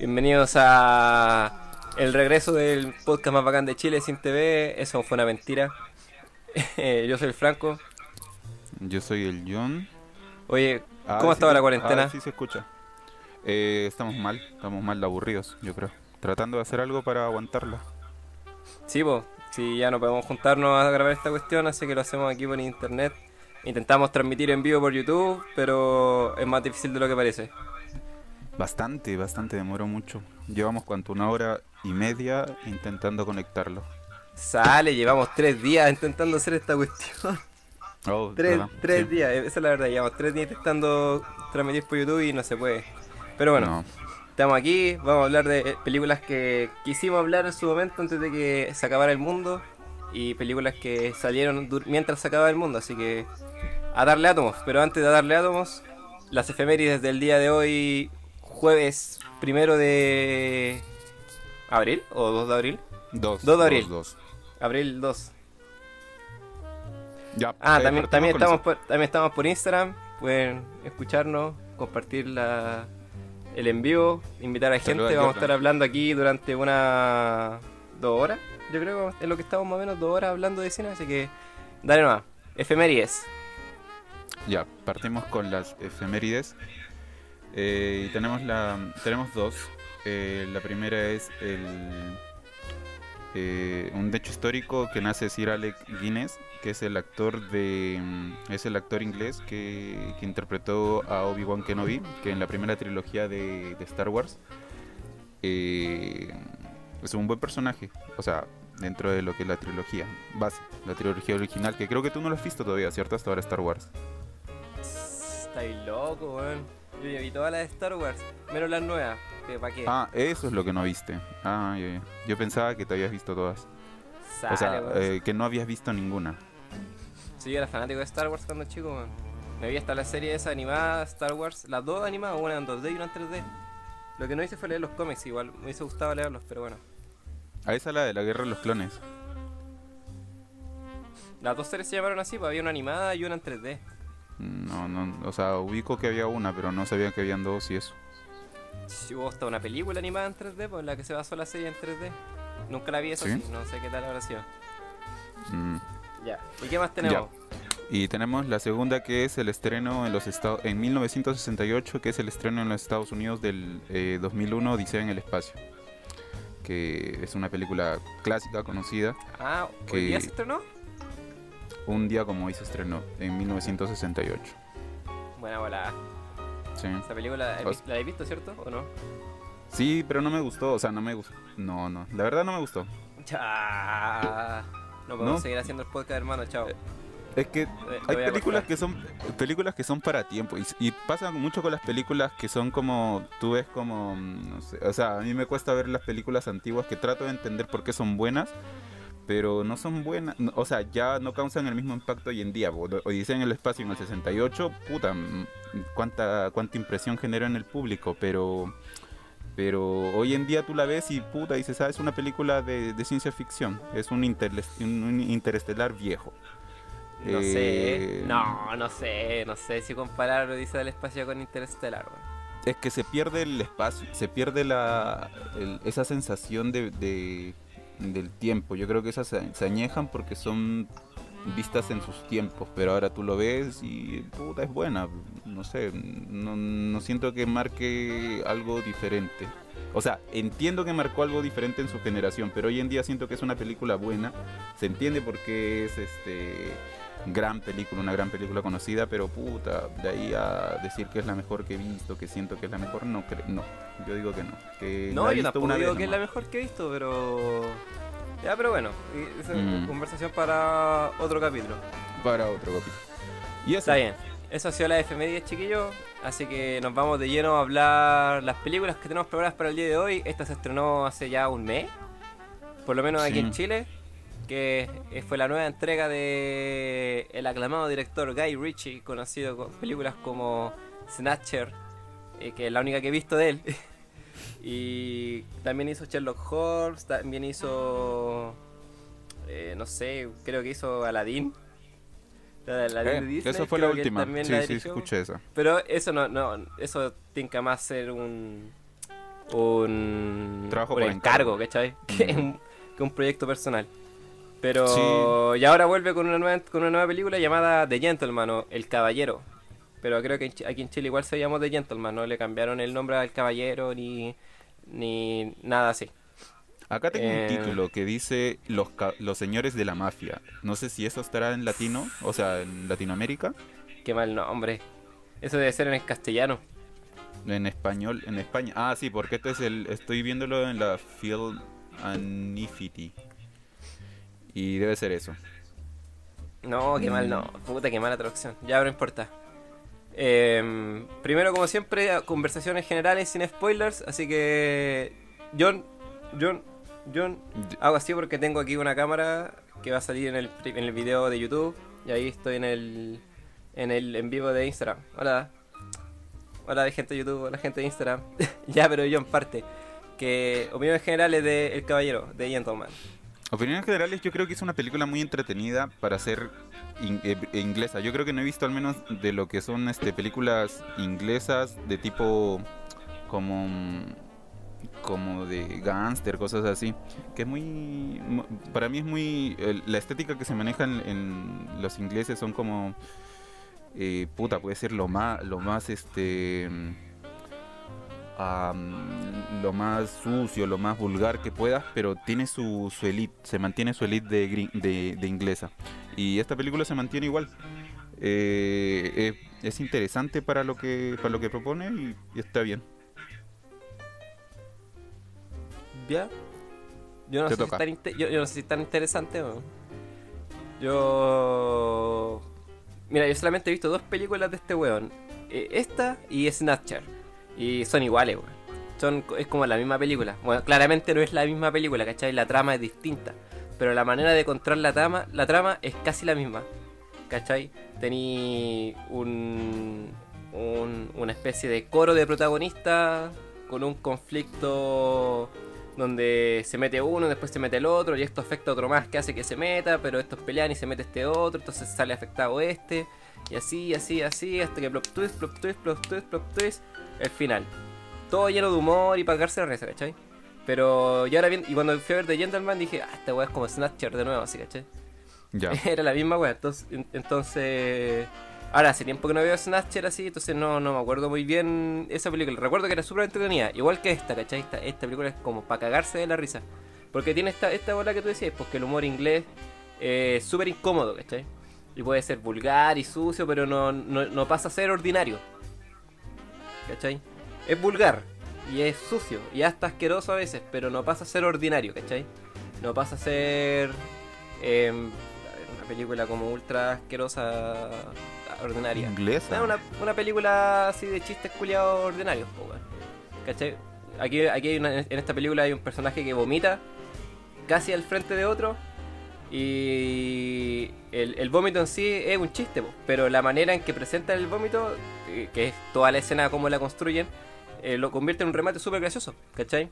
Bienvenidos a el regreso del podcast más bacán de Chile sin TV. Eso fue una mentira. Yo soy el Franco. Yo soy el John. Oye, Ah, ¿cómo estaba la ah, cuarentena? sí se escucha. Eh, estamos mal, estamos mal aburridos, yo creo. Tratando de hacer algo para aguantarla. Sí, pues, sí, ya no podemos juntarnos a grabar esta cuestión, así que lo hacemos aquí por internet. Intentamos transmitir en vivo por YouTube, pero es más difícil de lo que parece. Bastante, bastante, demoró mucho. Llevamos cuánto, una hora y media intentando conectarlo. Sale, llevamos tres días intentando hacer esta cuestión. Oh, Tres, ¿verdad? tres Sí. días, esa es la verdad, llevamos tres días intentando transmitir por YouTube y no se puede. Pero bueno, No. estamos aquí, vamos a hablar de películas que quisimos hablar en su momento antes de que se acabara el mundo y películas que salieron mientras se acababa el mundo, así que a darle átomos. Pero antes de darle átomos, las efemérides del día de hoy, jueves primero de abril o 2 de abril, Dos. Dos de abril. Dos, dos. abril 2. Ya, Ah, también, también, estamos por, también estamos por Instagram. Pueden escucharnos, compartir la, el envío, invitar a gente. A Vamos a estar hablando aquí durante una. dos horas. Yo creo que es lo que estamos más o menos dos horas hablando de cine. Así que, dale nomás. Efemérides. Ya, partimos con las efemérides. Eh, y tenemos la tenemos dos. Eh, la primera es el eh, un hecho histórico que nace Sir Alec Guinness, que es el actor de mm, es el actor inglés que, que interpretó a Obi Wan Kenobi, que en la primera trilogía de, Star Wars es un buen personaje, o sea dentro de lo que es la trilogía base, la trilogía original, que creo que tú no lo has visto todavía, ¿cierto? Hasta ahora Star Wars. Estáis loco, weón. Yo ya vi todas las de Star Wars, menos las nuevas. que ¿Para qué? Ah, eso es lo que no viste. Ah, ya. yo pensaba que te habías visto todas. Sale, o sea, weón. eh, que no habías visto ninguna. Sí, yo era fanático de Star Wars cuando chico. Me vi hasta la serie esa animada, Star Wars, las dos animadas, una en 2D y una en 3D. Lo que no hice fue leer los cómics, igual me hubiese gustado leerlos, pero bueno. A esa la de la guerra de los clones. Las dos series se llamaron así, pues había una animada y una en 3D. No, no, o sea, ubico que había una, pero no sabía que habían dos y eso. Si hubo hasta una película animada en 3D, pues la que se basó la serie en 3D. Nunca la vi eso ¿Sí? no sé qué tal habrá sido. Mm. Ya. ¿Y qué más tenemos? Y tenemos la segunda que es el estreno en los Estados en 1968, que es el estreno en los Estados Unidos del eh, 2001 Odisea en el espacio. Que es una película clásica conocida. Ah, Que- ¿hoy día se estrenó? Un día como hoy se estrenó en 1968. Buena bola. Sí. Esa película, ¿la, Os- la habéis visto, cierto? ¿O no? Sí, pero no me gustó, o sea, no me gustó. No, no, la verdad no me gustó. Ya. No podemos ¿No? seguir haciendo el podcast, hermano, chao. Es que Eh, hay películas que son películas que son para tiempo y, y pasa mucho con las películas que son como tú ves como mm, no sé, o sea, a mí me cuesta ver las películas antiguas que trato de entender por qué son buenas, pero no son buenas, o sea, ya no causan el mismo impacto hoy en día. Odisea en el espacio en el 68, puta, mm, cuánta cuánta impresión generó en el público, pero pero hoy en día tú la ves y puta dices, ah, es una película de, de ciencia ficción, es un, interles- un- interestelar viejo. No sé. Eh, No, no sé. No sé si comparar Odisea del Espacio con Interstellar, weón. Es que se pierde el espacio, se pierde la, el- esa sensación de, de- del tiempo. Yo creo que esas se, añejan porque son vistas en sus tiempos, pero ahora tú lo ves y puta es buena. No sé, no, no siento que marque algo diferente. O sea, entiendo que marcó algo diferente en su generación, pero hoy en día siento que es una película buena. Se entiende por qué es este gran película, una gran película conocida, pero puta, de ahí a decir que es la mejor que he visto, que siento que es la mejor, no creo, no. Yo digo que no. Que No, yo tampoco una digo que es la mejor que he visto, pero. Ya, pero bueno, esa es una Mm. conversación para otro capítulo. Para otro capítulo. Y eso. Está bien. Eso ha sido la efemérides, chiquillos. Así que nos vamos de lleno a hablar las películas que tenemos preparadas para el día de hoy. Esta se estrenó hace ya un mes, por lo menos aquí en Chile, que eh, fue la nueva entrega de el aclamado director Guy Ritchie, conocido con películas como Snatcher, eh, que es la única que he visto de él. y también hizo Sherlock Holmes, también hizo, eh, no sé, creo que hizo Aladdin. La Aladdin Eh, Disney, esa fue la última. Sí, la sí, escuché esa. Pero eso no, no, eso tiene que más ser un un, Trabajo un por encargo, encargo. ¿cachai? Que, un, que un proyecto personal. Pero y ahora vuelve con una nueva con una nueva película llamada The Gentleman o El Caballero. Pero creo que aquí en Chile igual se llamó The Gentleman, no le cambiaron el nombre al Caballero ni ni nada así. Acá tengo Eh, un título que dice los, los señores de la mafia. No sé si eso estará en latino, o sea, en Latinoamérica, Qué mal nombre. Eso debe ser en castellano. en español, en España. Ah, sí, porque este es el, estoy viéndolo en la Film Anifity. Y debe ser eso. No, qué mal, no. Puta, qué mala traducción. Ya, no importa. Em, primero, como siempre, conversaciones generales sin spoilers. Así que, John, John, John, hago así porque tengo aquí una cámara que va a salir en el, en el video de YouTube. Y ahí estoy en el, en el en vivo de Instagram. Hola. Hola, gente de YouTube, hola, gente de Instagram. ya, pero John, parte. Que opiniones generales de El Caballero, de Gentleman. Opiniones generales, yo creo que es una película muy entretenida para ser eh, inglesa. Yo creo que no he visto al menos de lo que son este películas inglesas de tipo como como de gangster, cosas así, que es muy mu- para mí es muy la estética que se maneja en, en los ingleses son como eh, puta, puede ser lo más lo más este lo más sucio, lo más vulgar que puedas, pero tiene su, su elite, se mantiene su elite de, gri- de, de inglesa. Y esta película se mantiene igual. Eh, es interesante para lo que para lo que propone y, y está bien. ¿Ya? Yo no, sé si tan inte- yo, yo no sé si es tan interesante. Yo. Mira, yo solamente he visto dos películas de este weón. Eh, esta y Snatcher. Y son iguales, weón. Son, es como la misma película. Bueno, claramente no es la misma película, ¿cachai? La trama es distinta. Pero la manera de controlar la trama, la trama es casi la misma. ¿Cachai? Tení un, un- una especie de coro de protagonistas con un conflicto donde se mete uno, después se mete el otro, y esto afecta a otro más que hace que se meta, pero estos pelean y se mete este otro, entonces sale afectado este, y así, así, así, hasta que plop twist, plop twist, plop twist, plop twist, el final. Todo lleno de humor y para cagarse la risa, ¿cachai? Pero y ahora bien, y cuando fui a ver The Gentleman dije, ah, esta weá es como Snatcher de nuevo, así, ¿cachai? Ya. Era la misma weá, entonces, en- entonces... Ahora, hace tiempo que no veo Snatcher así, entonces no, no me acuerdo muy bien esa película. Recuerdo que era súper entretenida, igual que esta, ¿cachai? Esta, esta película es como para cagarse de la risa. Porque tiene esta, esta bola que tú decías, porque el humor inglés eh, es súper incómodo, ¿cachai? Y puede ser vulgar y sucio, pero no, no, no pasa a ser ordinario. ¿Cachai? Es vulgar y es sucio y hasta asqueroso a veces, pero no pasa a ser ordinario, ¿cachai? No pasa a ser ver, una película como ultra asquerosa, ordinaria. Inglesa. No, una, una película así de chistes culiados ordinarios. ¿Cachai? Aquí, aquí hay una- en esta película hay un personaje que vomita casi al frente de otro. Y el, el vómito en sí es un chiste, pero la manera en que presentan el vómito, eh, que es toda la escena como la construyen, eh, lo convierte en un remate súper gracioso, ¿cachai?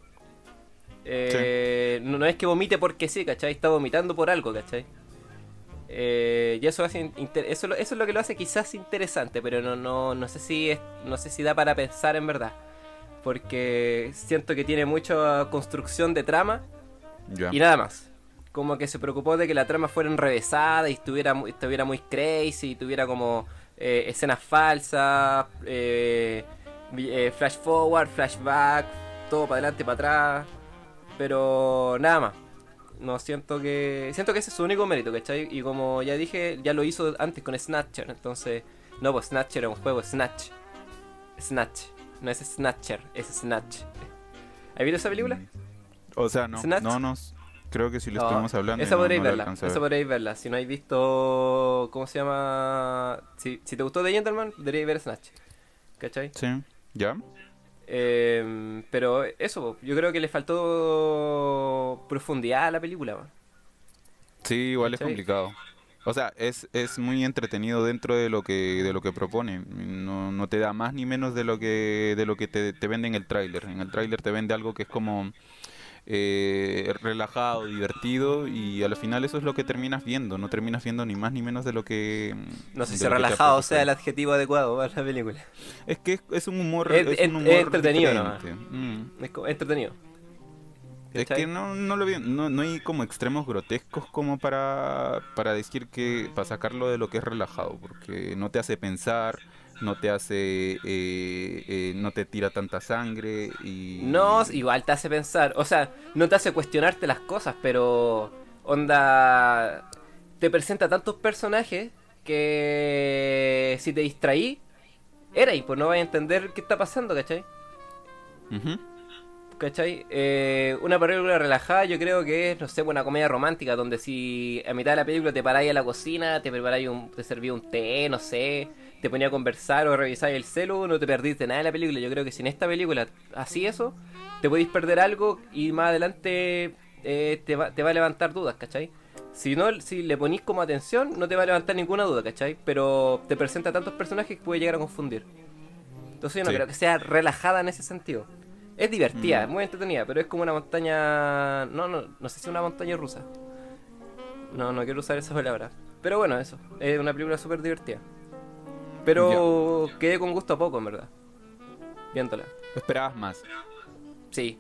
Eh, no, no es que vomite porque sí, ¿cachai? Está vomitando por algo, ¿cachai? Eh, y eso hace eso, eso es lo que lo hace quizás interesante, pero no, no, no sé si es, no sé si da para pensar en verdad. Porque siento que tiene mucha construcción de trama Ya. y nada más. Como que se preocupó de que la trama fuera enrevesada y estuviera, estuviera muy crazy, y tuviera como eh, escenas falsas, eh, eh, flash forward, flashback, todo para adelante, para atrás. Pero nada más. No siento que. Siento que ese es su único mérito, ¿cachai? Y como ya dije, ya lo hizo antes con Snatcher. Entonces. No, pues Snatcher es un juego, Snatch. Snatch. No es Snatcher, es Snatch. ¿Has visto esa película? Mm. O sea, no, Snatch. no nos creo que si lo No, estuvimos hablando Esa no- podréis no verla, esa podréis verla. Si no habéis visto. ¿Cómo se llama? Si, si te gustó The Gentleman, deberíais ver Snatch. ¿Cachai? Sí. ¿Ya? Eh, pero eso, yo creo que le faltó profundidad a la película. man. Sí, igual es complicado. O sea, es, es muy entretenido dentro de lo que de lo que propone. No, no te da más ni menos de lo que de lo que te, te vende en el tráiler. En el tráiler te vende algo que es como eh, relajado, divertido y al final eso es lo que terminas viendo, no terminas viendo ni más ni menos de lo que... No sé si relajado sea el adjetivo adecuado para la película. Es que es, es un humor, Es- un es humor entretenido diferente. Mm. Es entretenido. Es que no, no lo vi- no, no hay como extremos grotescos como para, para decir que, para sacarlo de lo que es relajado, porque no te hace pensar, no te hace, eh, eh, no te tira tanta sangre y... No, igual te hace pensar. O sea, no te hace cuestionarte las cosas, pero. Onda. Te presenta tantos personajes que. Si te distraí, era y pues no vas a entender qué está pasando, ¿cachai? Ujú. ¿Cachai? Eh, una película relajada yo creo que es, no sé, una comedia romántica donde si a mitad de la película te paráis a la cocina, te preparáis un, te servía un té, no sé, te ponía a conversar o revisáis el celu, no te perdiste nada de la película. Yo creo que si en esta película así eso, te podéis perder algo y más adelante eh, te, va, te va a levantar dudas, ¿cachai? Si no, si le ponís como atención, no te va a levantar ninguna duda, ¿cachai? Pero te presenta tantos personajes que puede llegar a confundir. Entonces yo no Sí. creo que sea relajada en ese sentido. Es divertida, Mm. es muy entretenida, pero es como una montaña... No, no, no sé si una montaña rusa. No, no quiero usar esa palabra. Pero bueno, eso. Es una película súper divertida. Pero quedé con gusto a poco, en verdad. Viéndola. Esperabas más. Sí.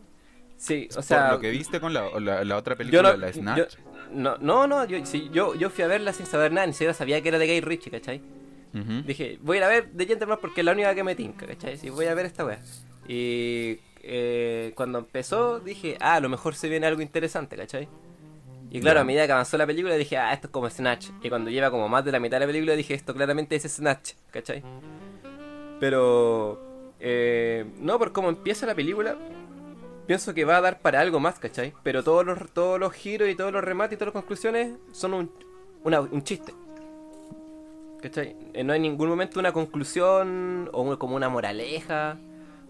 Sí, o sea... Por lo que viste con la, la, la otra película, no, la Snatch. yo- no, no, no, yo, sí, yo, yo fui a verla sin saber nada, ni siquiera sabía que era de Gay Ritchie, ¿cachai? Ujú. Dije, voy a ir a ver The Gentleman porque es la única que me tinca, ¿cachai? Sí, voy a ver esta wea. Y eh, cuando empezó dije, ah, a lo mejor se viene algo interesante, ¿cachai? Y claro, a medida que avanzó la película dije, ah, esto es como Snatch. Y cuando lleva como más de la mitad de la película dije, esto claramente es Snatch, ¿cachai? Pero, eh, no, por cómo empieza la película, pienso que va a dar para algo más, ¿cachai? Pero todos los, todos los giros y todos los remates y todas las conclusiones son un, una- un chiste. ¿Cachai? Eh, No hay en ningún momento una conclusión o un- como una moraleja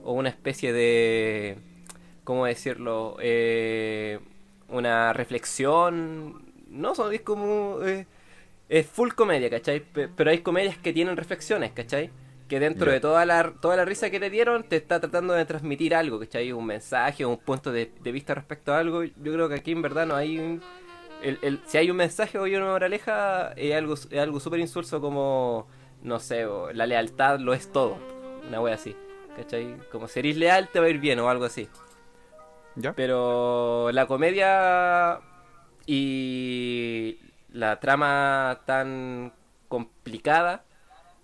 o una especie de... ¿Cómo decirlo? Eh, una reflexión. No, son, es como... eh, es full comedia, ¿cachai? Pe- Pero hay comedias que tienen reflexiones, ¿cachai? Que dentro de toda la, toda la risa que te dieron te está tratando de transmitir algo, ¿cachai? Un mensaje un punto de, de vista respecto a algo. Yo creo que aquí en verdad no hay un, el, el- si hay un mensaje o hay una moraleja, es algo, es algo súper insulso como, no sé, la lealtad lo es todo. Una wea así. ¿Cachai? Como si eres leal te va a ir bien o algo así. ¿Ya? Pero la comedia y la trama tan complicada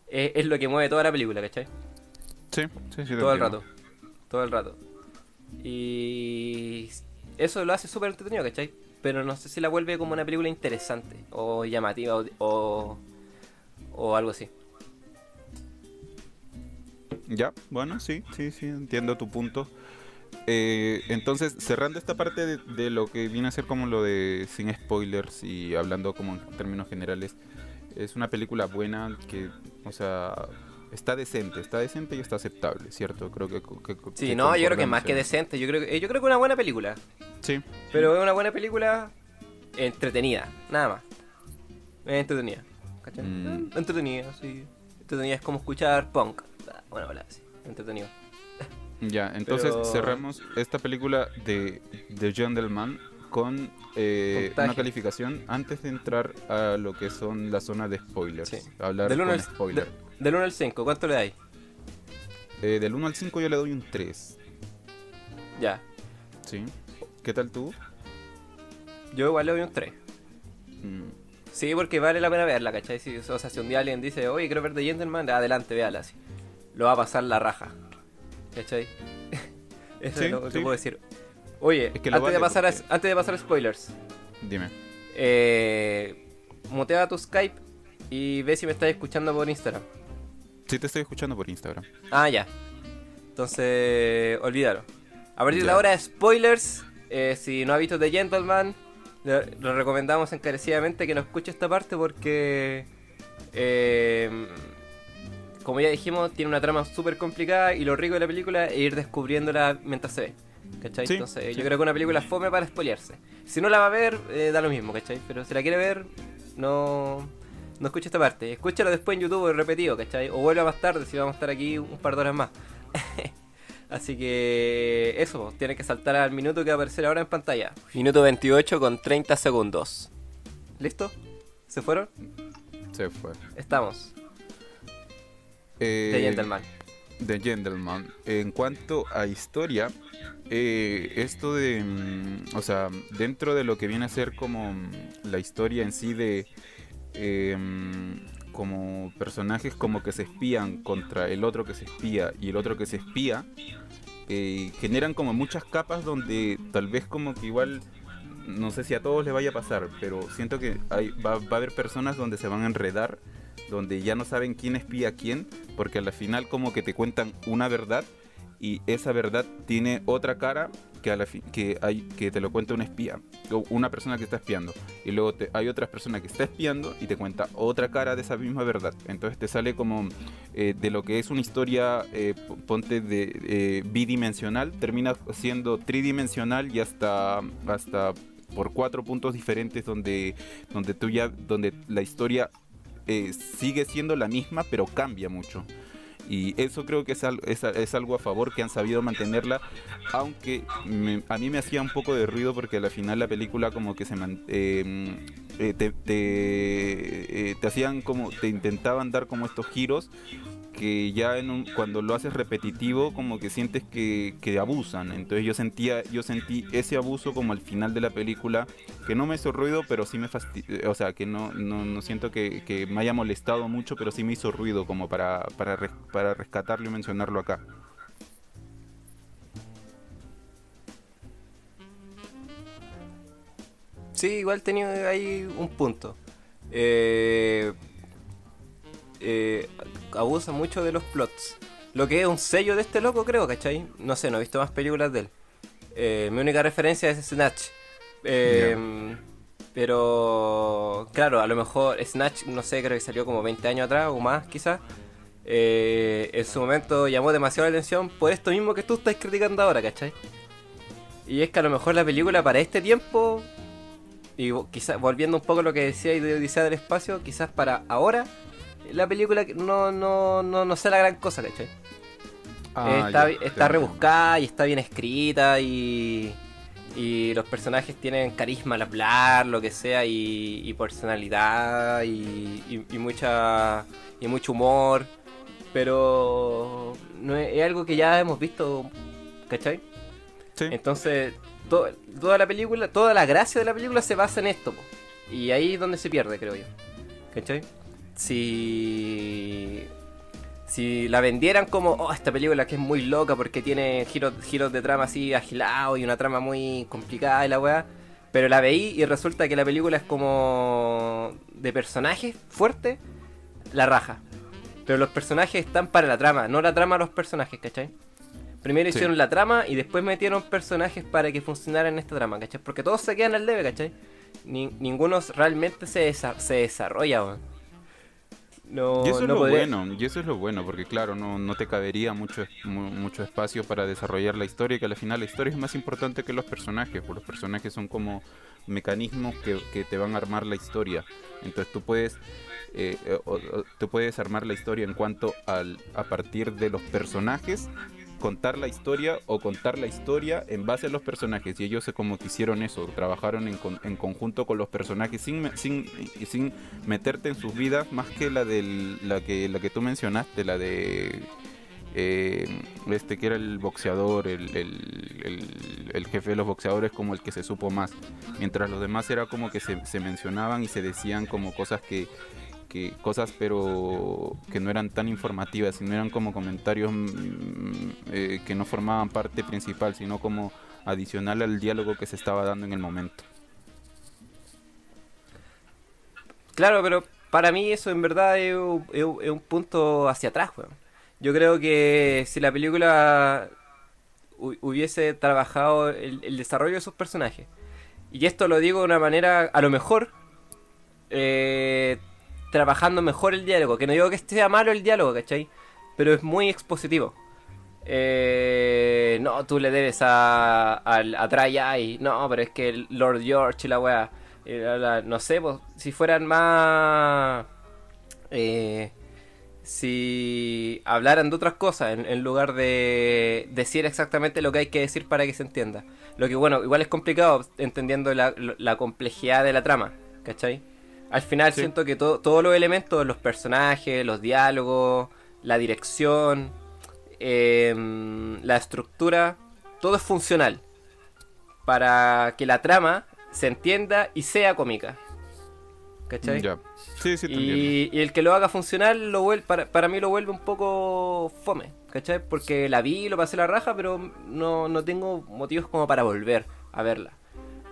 es, es lo que mueve toda la película, ¿cachai? Sí, sí, sí. todo el rato. Todo el rato. Y eso lo hace súper entretenido, ¿cachai? Pero no sé si la vuelve como una película interesante o llamativa o, o, o algo así. Ya, bueno, sí, sí, sí, entiendo tu punto. Eh, entonces, cerrando esta parte de, de lo que viene a ser como lo de sin spoilers y hablando como en términos generales, es una película buena que, o sea, está decente, está decente y está aceptable, ¿cierto? Creo que... que- Sí, que no, yo creo que más que en- decente. Yo creo que, yo creo que una buena película. Sí, Pero es una buena película entretenida, nada más. Entretenida. ¿Cachai? Mm. Eh, Entretenida, sí. Entretenida es como escuchar punk. Ah, Bueno, hola, sí. Entretenido. Ya, entonces Pero- cerramos esta película de The Gentleman con eh, una calificación antes de entrar a lo que son la zona de spoilers. Sí. Hablar Del 1 con al, spoiler. de- del 1 al 5, ¿cuánto le dais? Eh, del 1 al 5 yo le doy un 3. Ya. ¿Sí? ¿Qué tal tú? Yo igual le doy un 3. Mm, Sí, porque vale la pena verla, ¿cachai? Si, o sea, si un día alguien dice, oye, quiero ver The Gentleman, adelante, véala así. Lo va a pasar la raja. ¿Cachai? Eso Sí, es lo que sí. puedo decir. Oye, Es que lo antes, de pasar a, porque- antes de pasar a spoilers, Dime. eh, mutea tu Skype y ve si me estás escuchando por Instagram. Sí te estoy escuchando por Instagram. Ah, ya. Entonces, olvídalo. A partir de Ya. ahora, spoilers. Eh, si no ha visto The Gentleman, le, le recomendamos encarecidamente que no escuche esta parte porque, eh, como ya dijimos, tiene una trama súper complicada y lo rico de la película es ir descubriéndola mientras se ve. ¿Cachai? Sí, Entonces, sí. yo creo que una película fome para spoilearse. Si no la va a ver, eh, da lo mismo, ¿cachai? Pero si la quiere ver, no, no escuche esta parte. Escúchalo después en YouTube repetido, ¿cachai? O vuelva más tarde si vamos a estar aquí un par de horas más. Así que eso, tiene que saltar al minuto que va a aparecer ahora en pantalla. Minuto 28 con 30 segundos. ¿Listo? ¿Se fueron? Se fue. Estamos. Eh, De Gentleman. The Gentleman. En cuanto a historia, eh, esto de, mm, o sea, dentro de lo que viene a ser como mm, la historia en sí de eh, mm, como personajes como que se espían contra el otro que se espía y el otro que se espía, eh, generan como muchas capas donde tal vez como que igual no sé si a todos les vaya a pasar, pero siento que hay, va, va a haber personas donde se van a enredar, donde ya no saben quién espía a quién, porque al final como que te cuentan una verdad y esa verdad tiene otra cara que, a la fi- que, hay, que te lo cuenta un espía, una persona que está espiando. Y luego te- hay otra persona que está espiando y te cuenta otra cara de esa misma verdad. Entonces te sale como eh, de lo que es una historia, eh, ponte de eh, bidimensional, termina siendo tridimensional y hasta, hasta por cuatro puntos diferentes donde, donde tú ya, donde la historia eh, sigue siendo la misma pero cambia mucho. Y eso creo que es, algo a favor que han sabido mantenerla, aunque a mí me hacía un poco de ruido porque al final la película como que se man- eh, eh, te, te, eh, te hacían como, te intentaban dar como estos giros que ya en un- cuando lo haces repetitivo como que sientes que, abusan entonces yo sentía yo sentí ese abuso como al final de la película que no me hizo ruido pero sí me fastidió o sea que no, no, siento que, me haya molestado mucho pero sí me hizo ruido como para, para, para rescatarlo y mencionarlo acá Sí, igual tenía ahí un punto. Eh, eh, abusa mucho de los plots. Lo que es un sello de este loco, creo, ¿cachai? No sé, no he visto más películas de él. Eh, mi única referencia es Snatch. Eh, Pero, claro, a lo mejor Snatch, no sé, creo que salió como 20 años atrás o más, quizás. Eh, en su momento llamó demasiado la atención por esto mismo que tú estás criticando ahora, ¿cachai? Y es que a lo mejor la película para este tiempo y quizás volviendo un poco a lo que decía de Odisea del Espacio, quizás para ahora la película no, no, no, no sea la gran cosa, ¿cachai? Ah, está ya, está rebuscada y está bien escrita y, y los personajes tienen carisma al hablar, lo que sea, y, y personalidad y, y- y mucha y mucho humor, pero no es, es algo que ya hemos visto, ¿cachai? Sí. Entonces, to- toda la película, toda la gracia de la película se basa en esto. po. Y ahí es donde se pierde, creo yo. ¿Cachai? Si. Si la vendieran como, oh, esta película que es muy loca porque tiene giros, giros de trama así agilados y una trama muy complicada y la weá. Pero la veí y resulta que la película es como de personajes fuertes, la raja. Pero los personajes están para la trama, no la trama a los personajes, ¿cachai? Primero Sí. hicieron la trama y después metieron personajes para que funcionaran en esta trama, ¿cachai? Porque todos se quedan al debe, ¿cachai? Ni- ninguno realmente se, desa- se desarrolla, weón. No, Y eso es lo bueno, y eso es lo bueno, porque claro, no, no te cabería mucho, mucho espacio para desarrollar la historia, que al final la historia es más importante que los personajes, porque los personajes son como mecanismos que, que te van a armar la historia. Entonces tú puedes, eh, eh, o- o- tú puedes armar la historia en cuanto al, a partir de los personajes, contar la historia o contar la historia en base a los personajes. Y ellos se como que hicieron eso, trabajaron en, con- en conjunto con los personajes sin, sin, sin meterte en sus vidas más que la del, la que la que tú mencionaste, la de eh, este que era el boxeador, el, el- el- el jefe de los boxeadores como el que se supo más. Mientras los demás era como que se, se mencionaban y se decían como cosas que, que cosas pero que no eran tan informativas, sino eran como comentarios mm, eh, que no formaban parte principal, sino como adicional al diálogo que se estaba dando en el momento. Claro, pero para mí eso en verdad es, un- punto hacia atrás, weón. Yo creo que si la película hu- hubiese trabajado el, el desarrollo de sus personajes, y esto lo digo de una manera, a lo mejor, eh, trabajando mejor el diálogo, que no digo que sea malo el diálogo, ¿cachai? Pero es muy expositivo. Eh, no, tú le debes a, a Eye, no, pero es que el Lord George y la weá. no sé, pues, si fueran más. eh, si hablaran de otras cosas en, en lugar de decir exactamente lo que hay que decir para que se entienda. Lo que bueno, igual es complicado entendiendo la, la complejidad de la trama, ¿cachai? Al final Sí. siento que to- todos los elementos, los personajes, los diálogos, la dirección, em, la estructura, todo es funcional para que la trama se entienda y sea cómica. ¿Cachai? Ya. Sí, sí. Y, y el que lo haga funcional lo vuel- para, para mí lo vuelve un poco fome, ¿cachai? Porque la vi, lo pasé la raja, pero no, no tengo motivos como para volver a verla.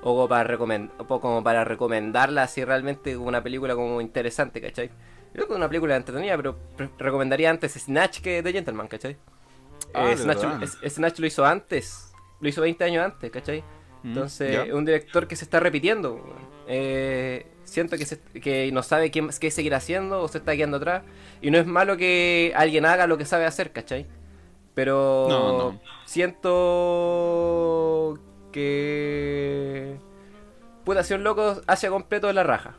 O como para, como para recomendarla así realmente como una película como interesante, ¿cachai? Yo creo que es una película entretenida, pero recomendaría antes Snatch que The Gentleman, ¿cachai? Ah, Eh, Snatch, lo hizo antes, lo hizo 20 años antes, ¿cachai? Mm, Entonces, es un director que se está repitiendo. Eh, siento que, se- que no sabe qué, qué seguir haciendo o se está quedando atrás. Y no es malo que alguien haga lo que sabe hacer, ¿cachai? Pero No, no. siento que... Puta, si un loco hace completo de la raja.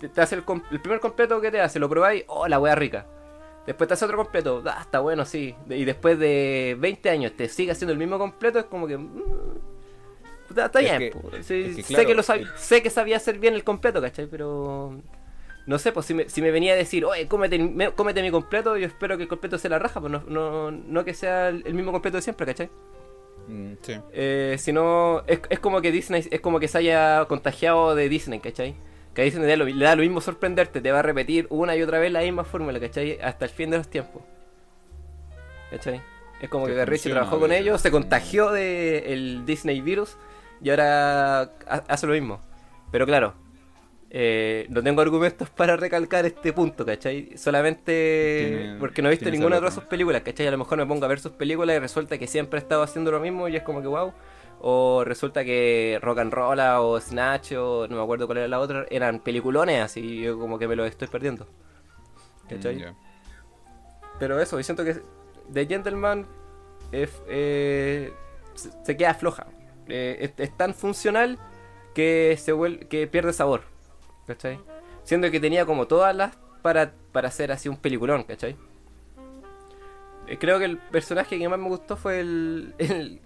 Te, te hace el, el primer completo que te hace, lo probáis, oh, la wea rica. Después te hace otro completo, ah, está bueno, sí. Y después de 20 años te sigue haciendo el mismo completo, es como que... mm, está Es bien, que-. Sí, es que sé, que lo sab- el- sé que sabía hacer bien el completo, ¿cachai? Pero... No sé, pues si me, si me venía a decir, oye, cómete, me- cómete mi completo, yo espero que el completo sea la raja, pues no, no, no que sea el, el mismo completo de siempre, ¿cachai? Mm, sí. Eh, si no, es, es como que Disney, es como que se haya contagiado de Disney, ¿cachai? Que a Disney le da, lo, le da lo mismo sorprenderte, te va a repetir una y otra vez la misma fórmula, ¿cachai? Hasta el fin de los tiempos. ¿Cachai? Es como Que que funciona trabajó con ellos, se contagió de el Disney virus y ahora ha- hace lo mismo. Pero claro, eh, no tengo argumentos para recalcar este punto, ¿cachai? Solamente Tiene- porque no he visto ninguna esa de sus películas, ¿cachai? A lo mejor me pongo a ver sus películas y resulta que siempre ha estado haciendo lo mismo y es como que wow. O resulta que Rock and Roll o Snatch o no me acuerdo cuál era la otra, eran peliculones así yo como que me los estoy perdiendo. ¿Cachai? Mm. Pero eso, y siento que The Gentleman es, eh, se, queda floja. Eh, es, es tan funcional que se vuel- que pierde sabor. ¿Cachai? Siendo que tenía como todas las para, para hacer así un peliculón, ¿cachai? Eh, creo que el personaje que más me gustó fue el. el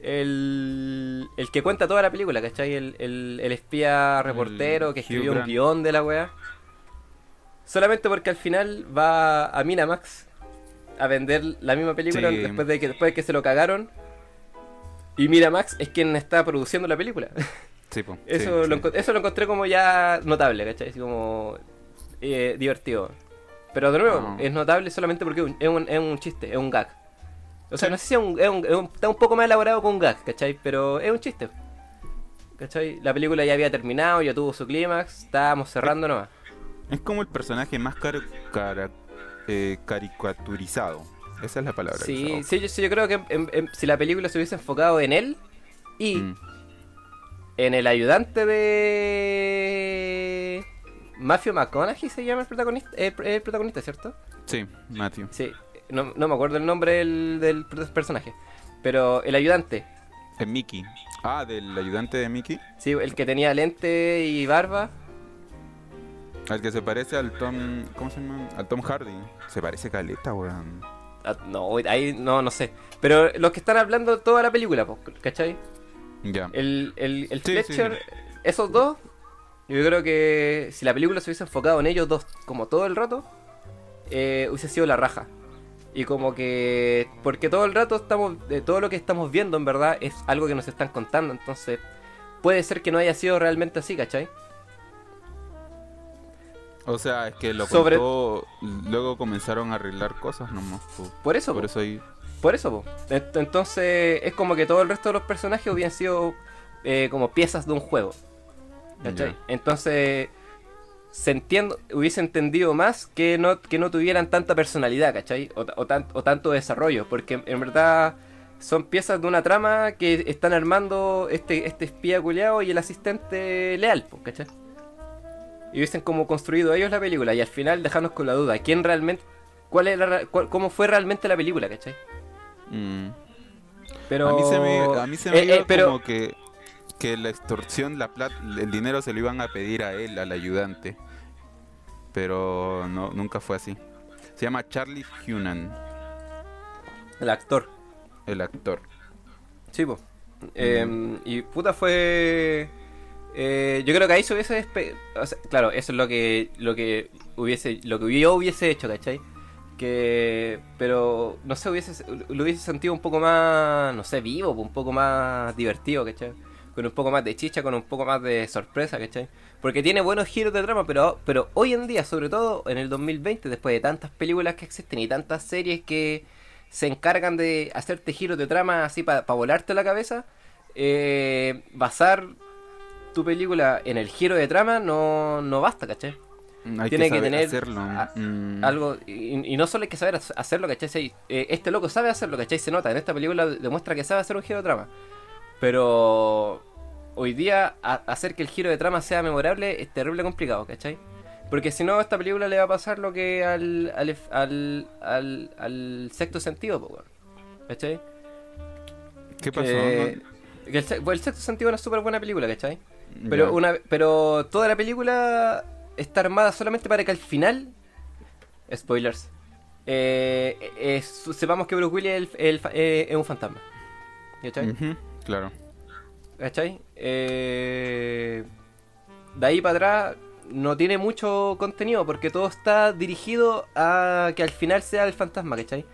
el, el que cuenta toda la película, ¿cachai? El, el, el espía reportero que Hugh escribió un Grant. guion de la weá. Solamente porque al final va a Minamax a vender la misma película Sí. después, de que, después de que se lo cagaron. Y Miramax es quien está produciendo la película. Sí, po. Eso, Sí, lo, sí. eso lo encontré como ya notable, ¿cachai? Así como eh, divertido. Pero de nuevo, Ah. es notable solamente porque es un, es un, chiste, es un gag. O sea, no sé si es un, es un- es un- está un poco más elaborado que un gag, ¿cachai? Pero es un chiste. ¿Cachai? La película ya había terminado, ya tuvo su clímax, estábamos cerrando nomás. Es como el personaje más cara- eh, caricaturizado. Esa es la palabra. Sí, sí, yo, sí, yo creo que en- en- si la película se hubiese enfocado en él y Mm. En el ayudante de Matthew McConaughey se llama el protagonista, el, el protagonista, ¿cierto? Sí, Matthew. Sí, no, no me acuerdo el nombre del, del personaje, pero el ayudante, Es Mickey. Ah, del ayudante de Mickey. sí, el que tenía lente y barba, Al que se parece al Tom. ¿Cómo se llama? Al Tom Hardy. Se parece caleta, weón. ah, no, ahí no, no sé, pero los que están hablando toda la película, ¿cachai? Ya. El, el, el Sí, Fletcher, sí, esos dos, yo creo que si la película se hubiese enfocado en ellos dos como todo el rato, eh, hubiese sido la raja. Y como que, porque todo el rato estamos, de todo lo que estamos viendo en verdad es algo que nos están contando, entonces puede ser que no haya sido realmente así, ¿cachai? O sea, es que lo Sobre- contó. Luego comenzaron a arreglar cosas nomás. po. Por eso, Por po. eso ahí. Por eso, po. Entonces, es como que todo el resto de los personajes hubieran sido eh, como piezas de un juego. Ya. Entonces, se entiendo, hubiese entendido más que no, que no tuvieran tanta personalidad, ¿cachai? O, ta- o tan- o tanto desarrollo, porque en verdad son piezas de una trama que están armando este, este espía culiao y el asistente leal, ¿cachai? Y hubiesen como construido ellos la película y al final dejarnos con la duda, ¿quién realmente, cuál era, ra- cuál- cómo fue realmente la película, ¿cachai? Mm. Pero... A mí se me, a mí se me Eh, eh, pero- como que, que la extorsión, la plata, el dinero se lo iban a pedir a él, al ayudante. Pero no, nunca fue así. Se llama Charlie Hunan, El actor. el actor. Sí, po. Eh, y puta fue. eh, yo creo que ahí se hubiese. o sea, claro, eso es lo que, lo que hubiese. Lo que yo hubiese hecho, ¿cachai? Que. Pero. No sé, hubiese, lo hubiese sentido un poco más. No sé, vivo, un poco más divertido, ¿cachai? Con un poco más de chicha, con un poco más de sorpresa, ¿cachai? Porque tiene buenos giros de trama, pero, pero hoy en día, sobre todo en el 2020, después de tantas películas que existen y tantas series que se encargan de hacerte giros de trama así para volarte la cabeza, eh, basar tu película en el giro de trama no, no basta, ¿cachai? Hay Tiene que saber tener hacerlo. a- Mm. Algo, y, y no solo hay que saber hac- hacerlo, ¿cachai? Eh, este loco sabe hacerlo, ¿cachai? Se nota, en esta película demuestra que sabe hacer un giro de trama. Pero hoy día a- hacer que el giro de trama sea memorable es terrible complicado, ¿cachai? Porque si no, a esta película le va a pasar lo que al, al, al, al, al sexto sentido. ¿cachai? ¿Qué pasó? Que- que el, se- el sexto sentido es una súper buena película, ¿cachai? Pero, una, pero toda la película está armada solamente para que al final. Spoilers. eh, eh, sepamos que Bruce Willis es, el- eh, es un fantasma. ¿Cachai? Claro. ¿Cachai? Eh, de ahí para atrás no tiene mucho contenido porque todo está dirigido a que al final sea el fantasma, ¿cachai?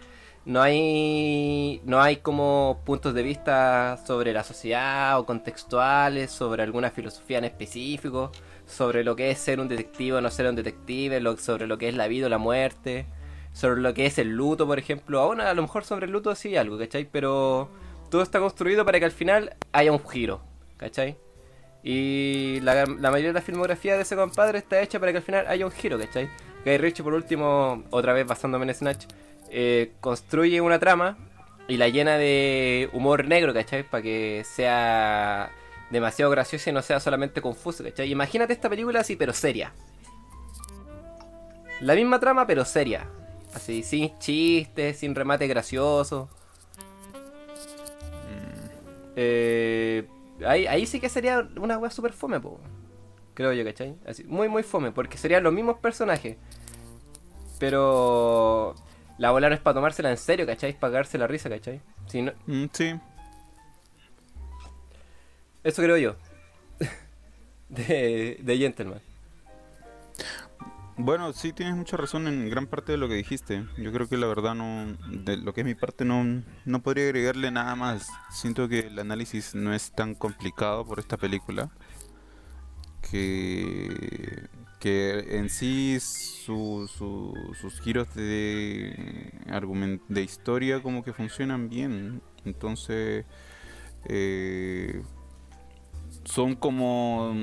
No hay, no hay como puntos de vista sobre la sociedad o contextuales, sobre alguna filosofía en específico, sobre lo que es ser un detective o no ser un detective, sobre lo que es la vida o la muerte, sobre lo que es el luto, por ejemplo. Aún a lo mejor sobre el luto sí algo, ¿cachai? Pero todo está construido para que al final haya un giro, ¿cachai? Y la, la mayoría de la filmografía de ese compadre está hecha para que al final haya un giro, ¿cachai? Guy Ritchie, por último, otra vez basándome en Snatch, eh, construye una trama y la llena de humor negro, ¿cachai? Para que sea demasiado graciosa y no sea solamente confusa, ¿cachai? Imagínate esta película así, pero seria. La misma trama, pero seria. Así, sin chistes, sin remate gracioso. Eh, ahí, ahí sí que sería una wea super fome, po. Creo yo, ¿cachai? Así, muy, muy fome, porque serían los mismos personajes. Pero la bola no es para tomársela en serio, ¿cachai? Es para cagarse la risa, ¿cachai? Si no- Mm, sí. Eso creo yo. de, de Gentleman. Bueno, sí tienes mucha razón en gran parte de lo que dijiste. Yo creo que la verdad no, de lo que es mi parte no, no podría agregarle nada más. Siento que el análisis no es tan complicado por esta película. Que, que en sí su- su- sus giros de de historia como que funcionan bien. Entonces eh, son como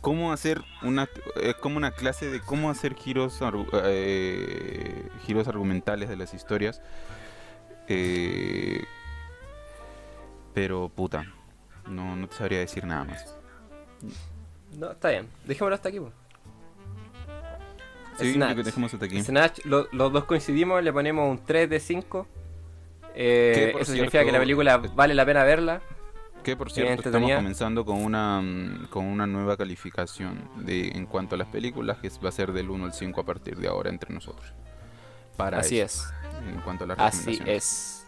cómo hacer una es como una clase de cómo hacer giros eh, giros argumentales de las historias Eh, pero puta no, no te sabría decir nada más No, está bien. Dejémoslo hasta aquí, po. sí Snatch. que dejemos hasta aquí Snatch, lo- los dos coincidimos, le ponemos un 3 de 5. Eh, eso significa que la película eh, vale la pena verla. Que por cierto estamos entretenida. comenzando con una mm, con una nueva calificación de en cuanto a las películas que va a ser del 1 al 5 a partir de ahora entre nosotros para Así eso, es. en cuanto a las Así es.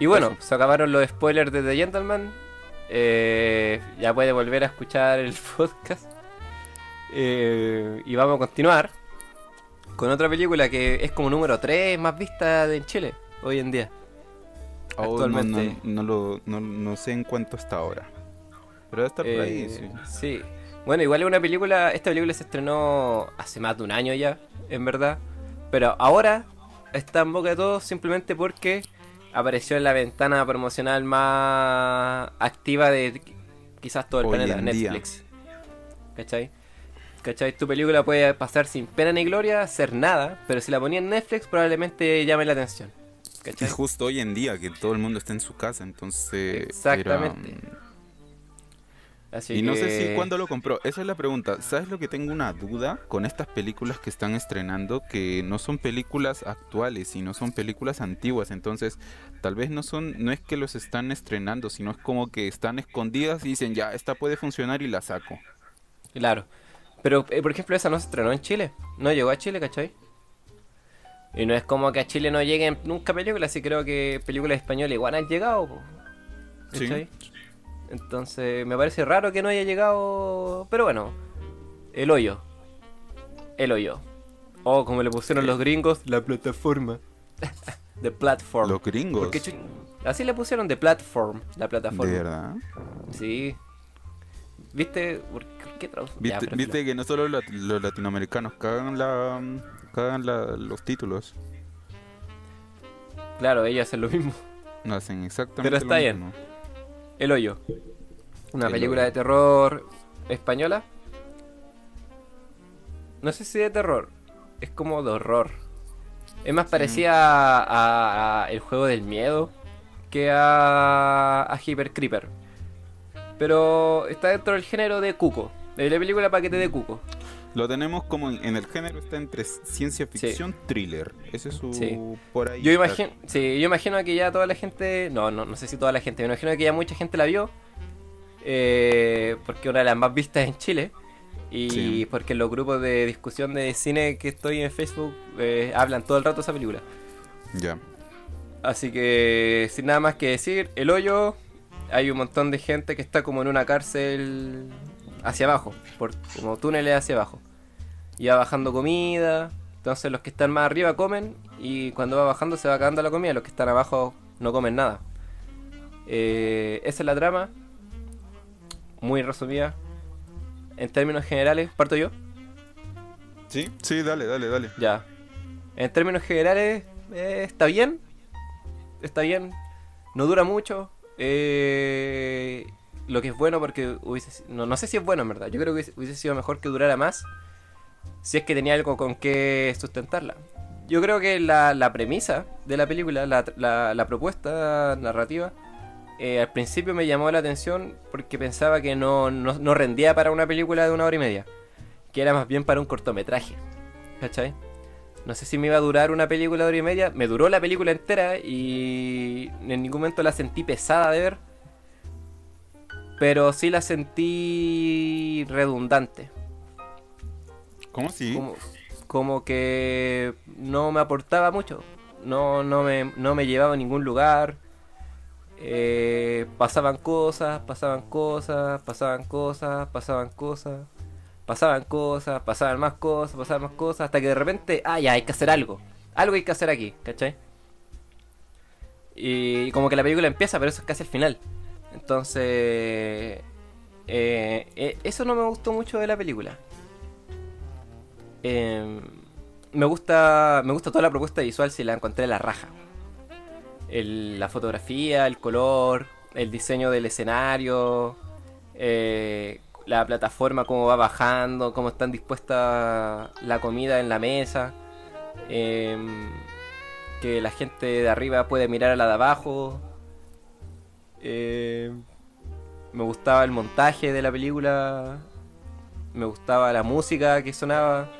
Y bueno, Eso. se acabaron los spoilers de The Gentleman. Eh, ya puede volver a escuchar el podcast. Eh, y vamos a continuar con otra película que es como número 3 más vista de en Chile hoy en día. Oh, no- actualmente. No, no lo, no, no sé en cuánto está ahora. Pero debe estar por ahí, Eh, sí. sí. Bueno, igual es una película. Esta película se estrenó hace más de un año ya, en verdad. Pero ahora está en boca de todos simplemente porque apareció en la ventana promocional más activa de quizás todo el Hoy planeta, día. Netflix. ¿Cachai? ¿Cachai? Tu película puede pasar sin pena ni gloria, ser nada, pero si la ponía en Netflix probablemente llame la atención. Y justo hoy en día que todo el mundo está en su casa, entonces. Exactamente. era, Así y no sé si cuándo lo compró. Esa es la pregunta. ¿Sabes lo que tengo una duda con estas películas que están estrenando? Que no son películas actuales, sino son películas antiguas. Entonces, tal vez no son, no es que los están estrenando, sino es como que están escondidas y dicen, ya, esta puede funcionar y la saco. Claro. Pero, eh, por ejemplo, esa no se estrenó en Chile. No llegó a Chile, ¿cachai? Y no es como que a Chile no lleguen nunca películas, sí creo que películas españolas igual han llegado. po. Sí. ¿Cachai? Entonces me parece raro que no haya llegado. Pero bueno, el hoyo. El hoyo. O como le pusieron los gringos, la plataforma. The platform. Los gringos. ¿Por qué chu- Así le pusieron The Platform, la De plataforma. verdad. Sí. ¿Viste? ¿Por qué? Ya, ¿Viste, viste que no solo los, los latinoamericanos cagan, la, cagan la- los títulos? Claro, ellos hacen lo mismo. No hacen exactamente Pero está lo bien. mismo. El hoyo. Una El película Hoyo. de terror española. No sé si de terror. Es como de horror. Es más parecida a, a- a El juego del miedo que a, a Hyper Creeper. Pero está dentro del género de Cuco. De la película Paquete de Cuco. Lo tenemos como en, en el género, está entre ciencia ficción, thriller. Ese es su. Sí. Por ahí. Yo imagino, sí, yo imagino que ya toda la gente, no, no, no sé si toda la gente, me imagino que ya mucha gente la vio, eh, porque una de las más vistas en Chile, y Sí. porque en los grupos de discusión de cine que estoy en Facebook eh, hablan todo el rato de esa película. Ya. Así que sin nada más que decir, el hoyo, hay un montón de gente que está como en una cárcel hacia abajo, por como túneles hacia abajo. Y va bajando comida, entonces los que están más arriba comen y cuando va bajando se va acabando la comida, los que están abajo no comen nada. Eh, esa es la trama, muy resumida. En términos generales, parto yo. ¿Sí? Sí, dale, dale, dale. Ya. En términos generales, eh, está bien. Está bien. No dura mucho. Eh, lo que es bueno porque hubiese... No, no sé si es bueno en verdad. Yo creo que hubiese, hubiese sido mejor que durara más. Si es que tenía algo con qué sustentarla. Yo creo que la, la premisa de la película, la, la- la propuesta narrativa, eh, al principio me llamó la atención porque pensaba que no, no, no rendía para una película de una hora y media. Que era más bien para un cortometraje. ¿Cachai? No sé si me iba a durar una película de hora y media. Me duró la película entera y en ningún momento la sentí pesada de ver. Pero sí la sentí redundante. ¿Cómo sí? Como, como que no me aportaba mucho. No, no, me, no me llevaba a ningún lugar. Eh, pasaban cosas, pasaban cosas, pasaban cosas, pasaban cosas. Pasaban cosas, pasaban más cosas, pasaban más cosas. Hasta que de repente, ah, ya, hay que hacer algo. Algo hay que hacer aquí, ¿cachai? Y como que la película empieza, pero eso es casi el final. Entonces, eh, eh, eso no me gustó mucho de la película. Eh, me gusta me gusta toda la propuesta visual si la encontré la raja. La fotografía, el color, el diseño del escenario, eh, la plataforma, cómo va bajando, cómo están dispuesta la comida en la mesa. em, que la gente de arriba puede mirar a la de abajo. Eh, me gustaba el montaje de la película. Me gustaba la música que sonaba.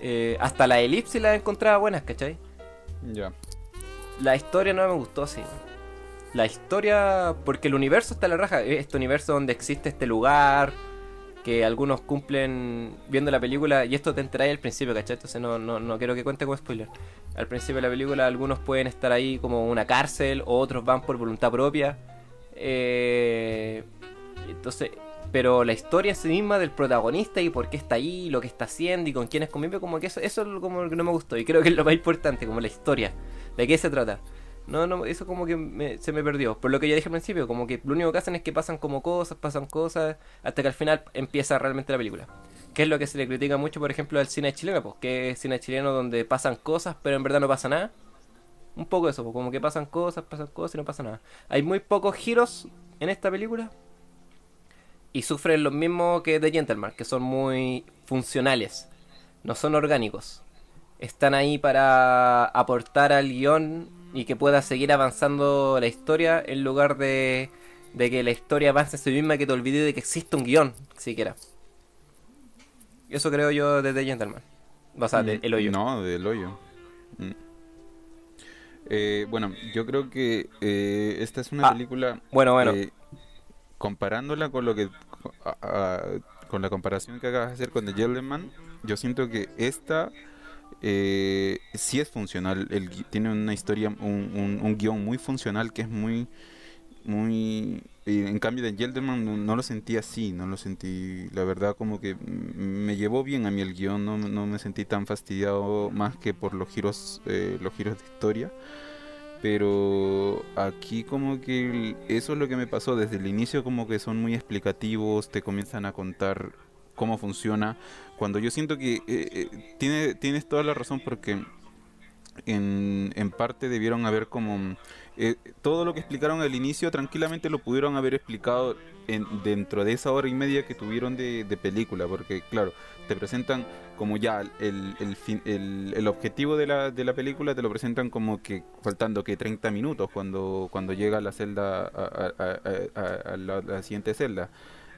Eh, hasta la elipsis la encontraba buenas, ¿cachai? Ya. La historia no me gustó, sí. La historia, porque el universo está en la raja. Este universo donde existe este lugar, que algunos cumplen viendo la película, y esto te enteráis al principio, ¿cachai? Entonces no, no, no quiero que cuente como spoiler. Al principio de la película algunos pueden estar ahí como una cárcel, o otros van por voluntad propia. Eh, entonces, pero la historia en sí misma del protagonista y por qué está ahí, lo que está haciendo y con quiénes convive, como que eso, eso es como lo que no me gustó. Y creo que es lo más importante, como la historia. ¿De qué se trata? No, no, eso como que me- se me perdió. Por lo que ya dije al principio, como que lo único que hacen es que pasan como cosas, pasan cosas, hasta que al final empieza realmente la película. Que es lo que se le critica mucho, por ejemplo, al cine chileno, pues, que es cine chileno donde pasan cosas, pero en verdad no pasa nada. Un poco eso, pues, como que pasan cosas, pasan cosas y no pasa nada. Hay muy pocos giros en esta película. Y sufren lo mismo que The Gentleman, que son muy funcionales. No son orgánicos. Están ahí para aportar al guion y que pueda seguir avanzando la historia en lugar de, de que la historia avance en sí misma que te olvides de que existe un guion, siquiera. Eso creo yo de The Gentleman. O sea, de Mm, El Hoyo. No, del hoyo. Mm. Eh, bueno, yo creo que eh, esta es una Ah, película. bueno, bueno. eh, comparándola con lo que. a- a- con la comparación que acabas de hacer con The Gentleman, yo siento que esta eh, sí es funcional. Tiene una historia, un, un, guion muy funcional que es muy, muy... en cambio de Gelderman no, lo sentí así, no lo sentí, la verdad como que me llevó bien a mí el guion, no, no me sentí tan fastidiado más que por los giros, eh, los giros de historia. Pero aquí como que eso es lo que me pasó desde el inicio, como que son muy explicativos, te comienzan a contar cómo funciona. Cuando yo siento que eh, eh, tiene, tienes toda la razón porque en, en parte debieron haber como... Eh, todo lo que explicaron al inicio tranquilamente lo pudieron haber explicado en, dentro de esa hora y media que tuvieron de, de película, porque claro, te presentan como ya el, el, el, el, objetivo de la, de la película, te lo presentan como que faltando que 30 minutos cuando, cuando llega a la celda, a, la, siguiente celda.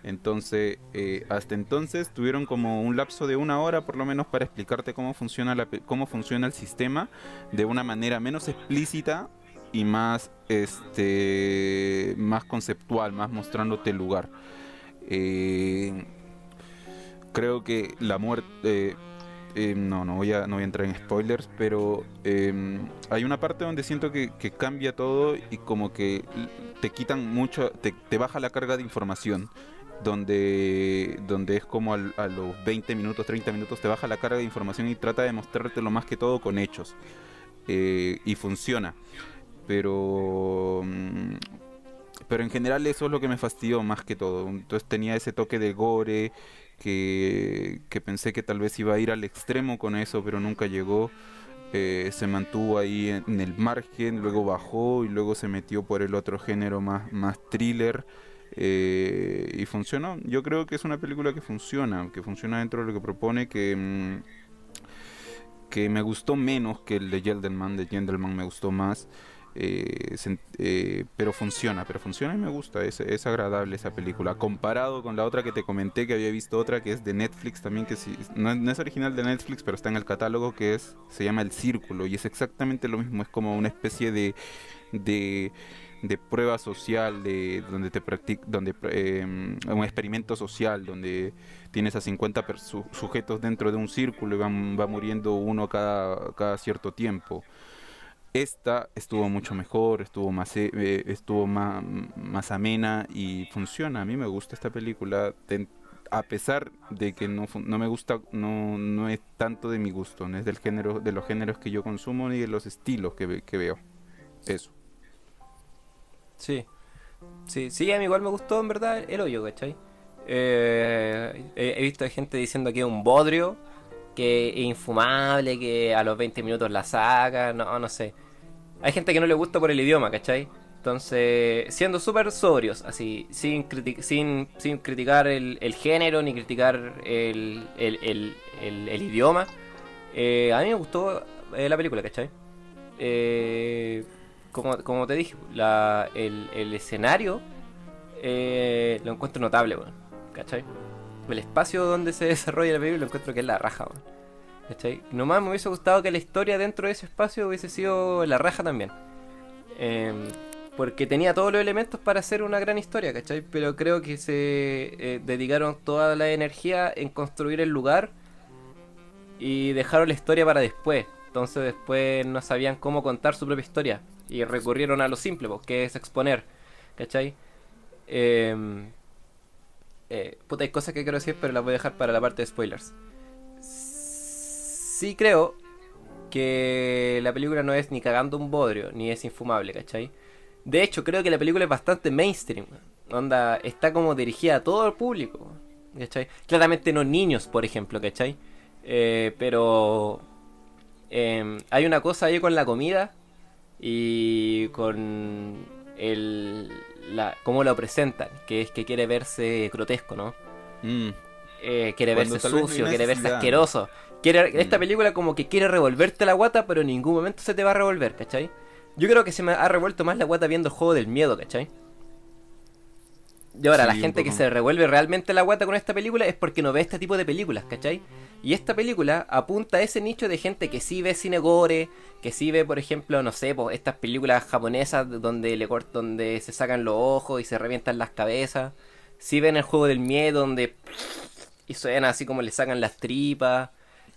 Entonces, eh, hasta entonces tuvieron como un lapso de una hora por lo menos para explicarte cómo funciona, la, cómo funciona el sistema de una manera menos explícita y más, este, más conceptual, más mostrándote el lugar. Eh, creo que la muerte... Eh, no, no voy, a, no voy a entrar en spoilers, pero hay una parte donde siento que, cambia todo y como que te quitan mucho, te, te baja la carga de información donde, donde es como a los 20 minutos, 30 minutos te baja la carga de información y trata de mostrarte lo más que todo con hechos. Eh, y funciona. Pero, mm, pero en general eso es lo que me fastidió más que todo. Entonces tenía ese toque de gore que, que pensé que tal vez iba a ir al extremo con eso, pero nunca llegó. Eh, se mantuvo ahí en, el margen, luego bajó y luego se metió por el otro género más, más thriller. Eh, y funcionó. Yo creo que es una película que funciona, que funciona dentro de lo que propone, que, mm, que me gustó menos que el de Gentleman, de Gentleman me gustó más. Eh, eh, pero funciona, pero funciona y me gusta, es, es, agradable esa película. Comparado con la otra que te comenté, que había visto otra que es de Netflix también, que si, no, no, es original de Netflix, pero está en el catálogo, que es se llama El Círculo, y es exactamente lo mismo, es como una especie de, de de prueba social, de donde te donde em, un experimento social, donde tienes a 50 sujetos dentro de un círculo y van, va muriendo uno cada, cada cierto tiempo. Esta estuvo mucho mejor, estuvo más eh, estuvo más, más amena y funciona. A mí me gusta esta película. a pesar de que no, no me gusta, no, no es tanto de mi gusto, no es del género, de los géneros que yo consumo ni de los estilos que, que veo. Eso. Sí. Sí, sí, a mí igual me gustó en verdad el hoyo, ¿cachai? Eh, he, visto gente diciendo que es un bodrio, que es infumable, que a los 20 minutos la saca, no, no sé. Hay gente que no le gusta por el idioma, ¿cachai? Entonces, siendo súper sobrios, así, sin, sin, sin criticar el, género ni criticar el, el, idioma, eh, a mí me gustó eh, la película, ¿cachai? Eh, como, te dije, el, escenario eh, lo encuentro notable, ¿cachai? El espacio donde se desarrolla la película lo encuentro que es la raja, ¿cachai? Nomás me hubiese gustado que la historia dentro de ese espacio hubiese sido la raja también. Em, porque tenía todos los elementos para hacer una gran historia, ¿cachai? Pero creo que se eh, dedicaron toda la energía en construir el lugar y dejaron la historia para después. Entonces después no sabían cómo contar su propia historia y recurrieron a lo simple, que es exponer, ¿cachai? Em, eh, puta, hay cosas que quiero decir, pero las voy a dejar para la parte de spoilers. Sí creo que la película no es ni cagando un bodrio, ni es infumable, ¿cachai? De hecho, creo que la película es bastante mainstream. Onda, está como dirigida a todo el público, ¿cachai? Claramente no niños, por ejemplo, ¿cachai? Eh, pero em, hay una cosa ahí con la comida y con el la, cómo lo presentan, que es que quiere verse grotesco, ¿no? Mm. Eh, quiere verse sucio, quiere verse asqueroso. Quiere, mm. Esta película como que quiere revolverte la guata, pero en ningún momento se te va a revolver, ¿cachai? Yo creo que se me ha revuelto más la guata viendo el juego del miedo, ¿cachai? Y ahora, la gente que se revuelve realmente la guata con esta película es porque no ve este tipo de películas, ¿cachai? Y esta película apunta a ese nicho de gente que sí ve cine gore, que sí ve, por ejemplo, no sé, pues, estas películas japonesas donde le donde se sacan los ojos y se revientan las cabezas. Sí ven el juego del miedo donde y suena así como le sacan las tripas,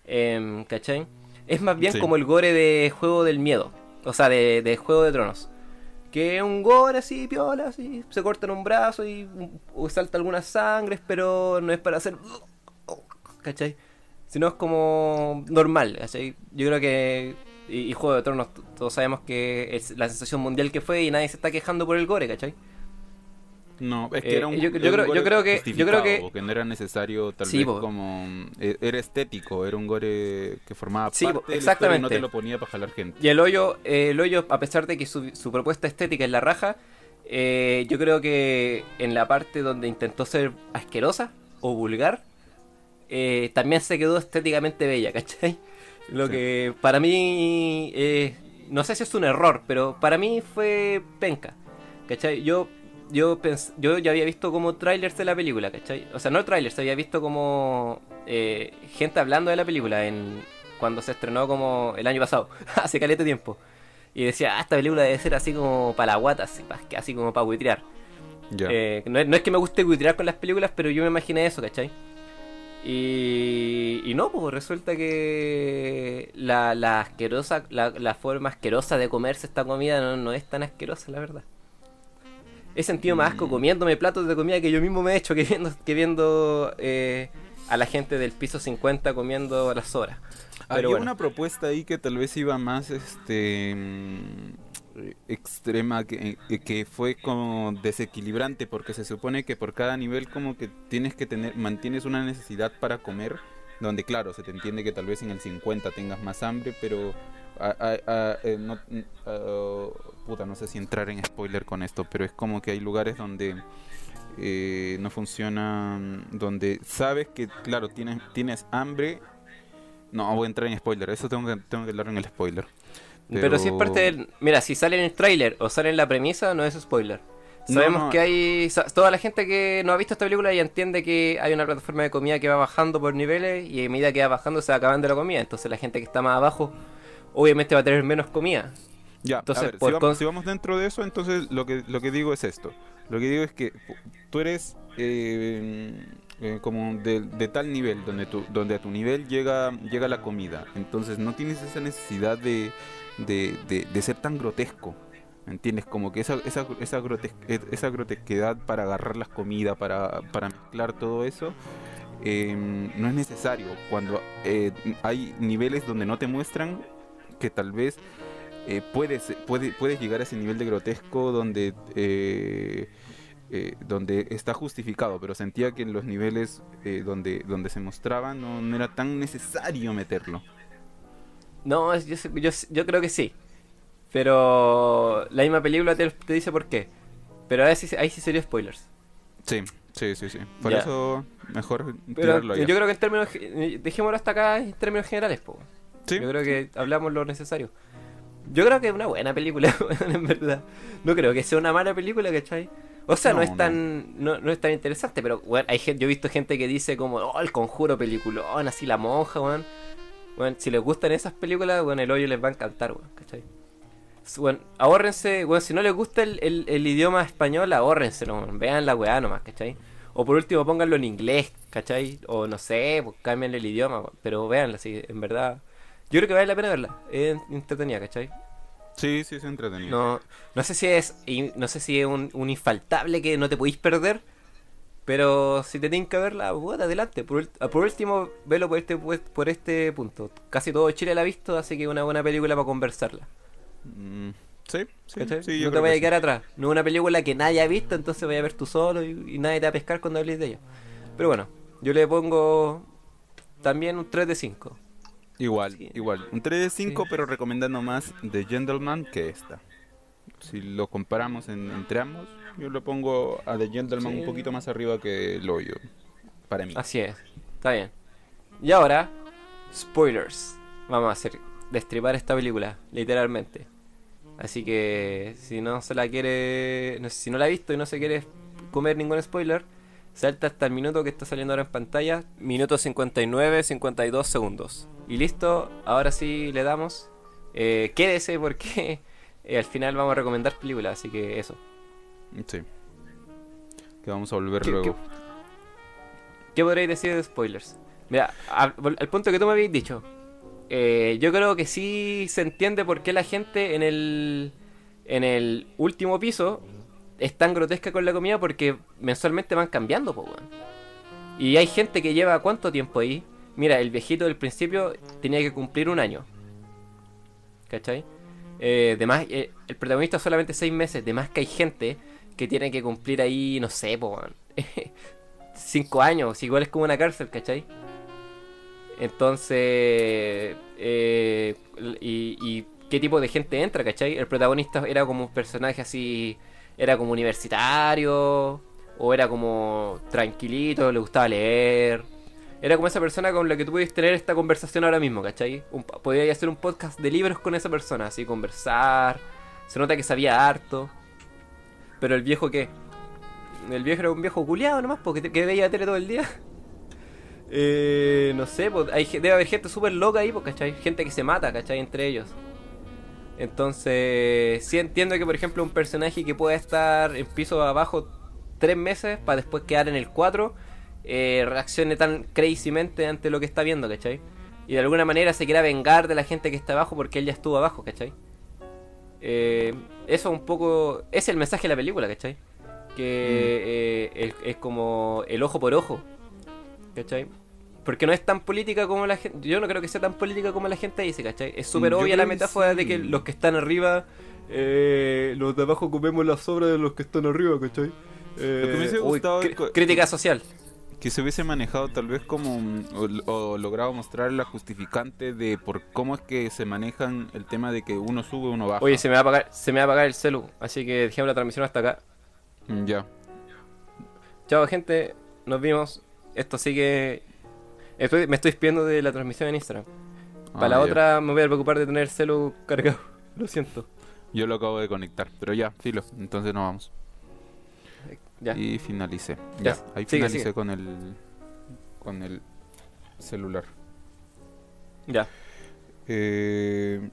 eh, ¿cachai? Es más bien Sí. como el gore de Juego del Miedo. O sea, de, de Juego de Tronos. Que es un gore así, piola, así. Se cortan un brazo y salta algunas sangres, pero no es para hacer. ¿Cachai? Sino es como normal, ¿cachai? Yo creo que. Y, y Juego de Tronos, todos sabemos que es la sensación mundial que fue y nadie se está quejando por el gore, ¿cachai? No, es que Eh, era un, yo- yo era un creo- yo gore creo que- yo creo que- no era necesario tal Sí, vez po. como eh, era estético, era un gore que formaba Sí, po, parte de la y no te lo ponía para jalar gente. Y el hoyo, eh, el hoyo, a pesar de que su, su propuesta estética es la raja, eh, yo creo que en la parte donde intentó ser asquerosa o vulgar, eh, también se quedó estéticamente bella, ¿cachai? Lo Sí. que para mí, eh, no sé si es un error, pero para mí fue penca, ¿cachai? Yo, yo, pens- yo ya había visto como trailers de la película, ¿cachai? O sea, no trailers, había visto como eh, gente hablando de la película en cuando se estrenó como el año pasado, hace caleta tiempo. Y decía, ah, esta película debe ser así como para la guata, así, así como para buitrear. Eh, no, es, no es que me guste buitrear con las películas, pero yo me imaginé eso, ¿cachai? Y, y no, pues resulta que la, la asquerosa, la, la forma asquerosa de comerse esta comida no, no es tan asquerosa, la verdad. He sentido más asco Mm. comiéndome platos de comida que yo mismo me he hecho que viendo, que viendo eh, a la gente del piso 50 comiendo las horas. Pero Había bueno. una propuesta ahí que tal vez iba más este mm, extrema que, eh, que fue como desequilibrante porque se supone que por cada nivel como que tienes que tener mantienes una necesidad para comer donde claro se te entiende que tal vez en el 50 tengas más hambre pero a- a- eh, no, ah, puta no sé si entrar en spoiler con esto pero es como que hay lugares donde eh, no funcionan donde sabes que claro tienes tienes hambre. No voy a entrar en spoiler eso tengo que tengo que hablar en el spoiler Pero... si es parte del... Mira, si sale en el tráiler o sale en la premisa, no es spoiler. Sabemos no. que hay... Toda la gente que no ha visto esta película ya entiende que hay una plataforma de comida que va bajando por niveles y a medida que va bajando se va acabando la comida. Entonces la gente que está más abajo obviamente va a tener menos comida. Ya, Entonces, a ver, por si, vamos, con- si vamos dentro de eso, entonces lo que, lo que digo es esto. Lo que digo es que pu- tú eres eh, eh, como de, de tal nivel, donde, tu, donde a tu nivel llega, llega la comida. Entonces no tienes esa necesidad de, de, de- ser tan grotesco. ¿me ¿Entiendes? Como que esa, esa, esa, grotes- eh, esa grotesquedad para agarrar las comidas, para, para mezclar todo eso, eh, no es necesario. Cuando eh, hay niveles donde no te muestran que tal vez eh, puedes, puede- puedes llegar a ese nivel de grotesco donde, eh, eh, donde está justificado, pero sentía que en los niveles eh, donde, donde se mostraba no, no era tan necesario meterlo. No, yo, creo que sí. Pero la misma película te, te dice por qué. Pero ahí sí, ahí sí sería spoilers. Sí, sí, sí, sí. Por Ya. eso mejor Pero yo creo que en términos... ge- Dejémoslo hasta acá en términos generales, po. Sí, Yo creo que hablamos lo necesario. Yo creo que es una buena película, en verdad. No creo que sea una mala película, ¿cachai? O sea, no, No, es tan no. No, es tan interesante, pero weón, hay gente, yo he visto gente que dice como, oh, el conjuro peliculón, así la monja, weón. Weón, si les gustan esas películas, weón, el hoyo les va a encantar, weón, ¿cachai? Ahórrense, weón, si no les gusta el, el- el idioma español, ahórrenselo, weón, vean la weá nomás, ¿cachai? O por último pónganlo en inglés, ¿cachai? O no sé, pues cámbienle el idioma, pero véanla, sí, en verdad. Yo creo que vale la pena verla, es entretenida, ¿cachai? sí, sí, es entretenido. No, no sé si es no sé si es un, un infaltable que no te podéis perder, pero si te tienen que verla, bueno, adelante. Por, último, velo por este, por este punto. Casi todo Chile la ha visto, así que es una buena película para conversarla. Mm, sí, sí, sí, yo no te vayas a quedar atrás. No es una película que nadie ha visto, entonces vaya a ver tú solo y, y nadie te va a pescar cuando hables de ella. Pero bueno, yo le pongo también un 3 de 5. sí. Igual, Sí. igual. Un 3 de 5, Sí. pero recomendando más The Gentleman que esta. Si lo comparamos en, entre ambos, yo lo pongo a The Gentleman Sí. un poquito más arriba que el hoyo. Para mí. Así es, está bien. Y ahora, spoilers. Vamos a hacer destripar esta película, literalmente. Así que si no se la quiere, no- si no la ha visto y no se quiere comer ningún spoiler, salta hasta el minuto que está saliendo ahora en pantalla, minuto 59, 52 segundos. Y listo, ahora sí le damos. Eh, quédese porque eh, al final vamos a recomendar películas, así que eso. Sí. Que vamos a volver ¿Qué- luego. ¿Qué podréis decir de spoilers? Mira, al, al punto que tú me habéis dicho, eh, yo creo que sí se entiende por qué la gente en el, en el último piso es tan grotesca con la comida porque mensualmente van cambiando, po, weón. Y hay gente que lleva cuánto tiempo ahí. Mira, el viejito del principio tenía que cumplir un año. ¿Cachai? Eh, además, eh, el protagonista solamente seis meses. De más que hay gente que tiene que cumplir ahí, no sé, po, cinco años. Igual es como una cárcel, ¿cachai? Entonces, eh, y, y qué tipo de gente entra, ¿cachai? El protagonista era como un personaje así, era como universitario, o era como tranquilito, le gustaba leer. Era como esa persona con la que tú puedes tener esta conversación ahora mismo, ¿cachai? Un, podía hacer un podcast de libros con esa persona, así, conversar. Se nota que sabía harto. Pero el viejo, ¿qué? El viejo era un viejo culiado nomás, porque que veía tele todo el día. Eh, no sé, pues, hay, debe haber gente súper loca ahí, pues, ¿cachai? Gente que se mata, ¿cachai? Entre ellos. Entonces, sí entiendo que, por ejemplo, un personaje que pueda estar en piso abajo tres meses para después quedar en el 4, eh, reaccione tan crazymente ante lo que está viendo, ¿cachai? Y de alguna manera se quiera vengar de la gente que está abajo porque él ya estuvo abajo, ¿cachai? Eh, eso un poco... Es el mensaje de la película, ¿cachai? Que eh, es, es como el ojo por ojo, ¿cachai? Porque no es tan política como la gente. Yo no creo que sea tan política como la gente dice, ¿cachai? Es súper obvia la metáfora sí. de que los que están arriba, eh, los de abajo comemos las sobras de los que están arriba, ¿cachai? Eh, Lo que me hubiese uy, crítica social. Que se hubiese manejado tal vez como mm, o, o logrado mostrar la justificante de por cómo es que se manejan el tema de que uno sube uno baja Oye, se me va a apagar, se me va a apagar el celu, así que dejemos la transmisión hasta acá. Mm, ya Chao, gente, nos vimos. Esto sigue. Estoy, me estoy despidiendo de la transmisión en Instagram. Para Ah, la otra me voy a preocupar de tener el celu cargado. Lo siento. yo lo acabo de conectar pero ya filo entonces nos vamos Ya. y finalicé Ya, ya, ahí sigue, finalicé sigue. con el con el celular Ya. Eh,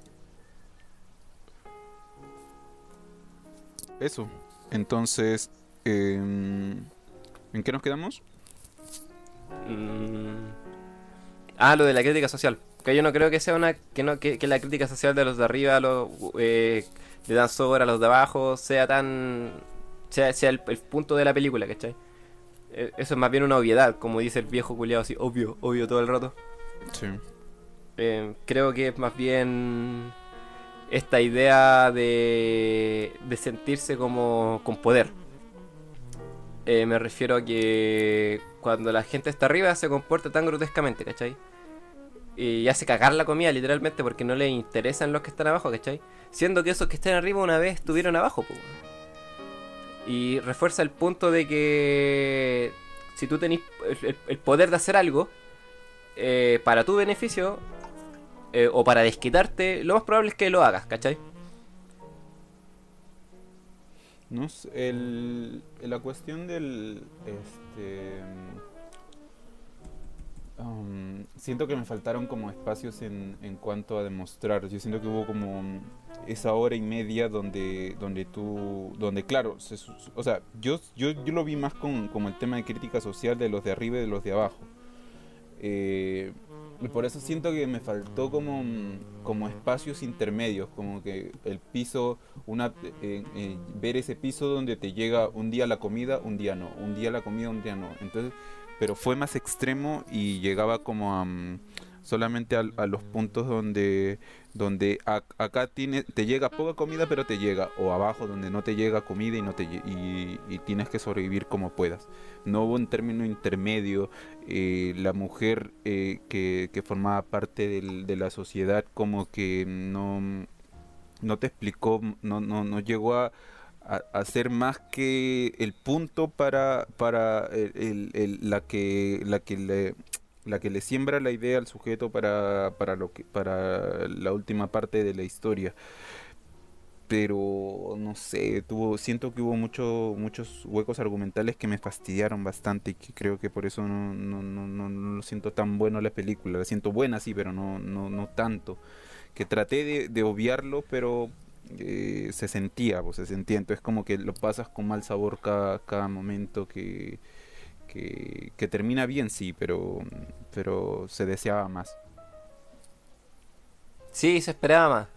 eso. Entonces, em, ¿en qué nos quedamos? Mm. Ah, lo de la crítica social. Que yo no creo que sea una. Que, no, que, que la crítica social de los de arriba, los, eh, le dan sobra a los de abajo, sea tan. Sea, sea el, el punto de la película, ¿cachai? Eh, Eso es más bien una obviedad, como dice el viejo culiado, así, obvio, obvio todo el rato. Sí. Eh, creo que es más bien esta idea de, de sentirse como con poder. Eh, me refiero a que cuando la gente está arriba se comporta tan grotescamente, ¿cachai? Y hace cagar la comida literalmente porque no le interesan los que están abajo, ¿cachai? Siendo que esos que están arriba una vez estuvieron abajo, po. Y refuerza el punto de que si tú tenés el, poder de hacer algo eh, para tu beneficio eh, o para desquitarte, lo más probable es que lo hagas, ¿cachai? No el, la cuestión del. Este. Um, siento que me faltaron como espacios en, en cuanto a demostrar. Yo siento que hubo como esa hora y media donde, donde tú. Donde, claro, se o sea, yo, yo, yo lo vi más con, como el tema de crítica social de los de arriba y de los de abajo. Eh, y por eso siento que me faltó como, como espacios intermedios, como que el piso, una eh, eh, ver ese piso donde te llega un día la comida, un día no, un día la comida, un día no. Entonces, pero fue más extremo y llegaba como a mm, solamente a, los puntos donde donde acá tiene, te llega poca comida pero te llega o abajo donde no te llega comida y no te y, y tienes que sobrevivir como puedas. No hubo un término intermedio eh, la mujer eh, que, que formaba parte del- de la sociedad como que no no te explicó no no, no llegó a ser más que el punto para para el- el- la que la que le la que le siembra la idea al sujeto para, para lo que para la última parte de la historia. Pero no sé tuvo siento que hubo mucho, muchos huecos argumentales que me fastidiaron bastante y que creo que por eso no, no, no, no, lo siento tan bueno la película. La siento buena sí pero no, no tanto. Que traté de, de obviarlo pero eh, se sentía pues, se sentía entonces como que lo pasas con mal sabor cada, cada momento que que, que termina bien, sí, pero, pero se deseaba más. Sí, se esperaba más.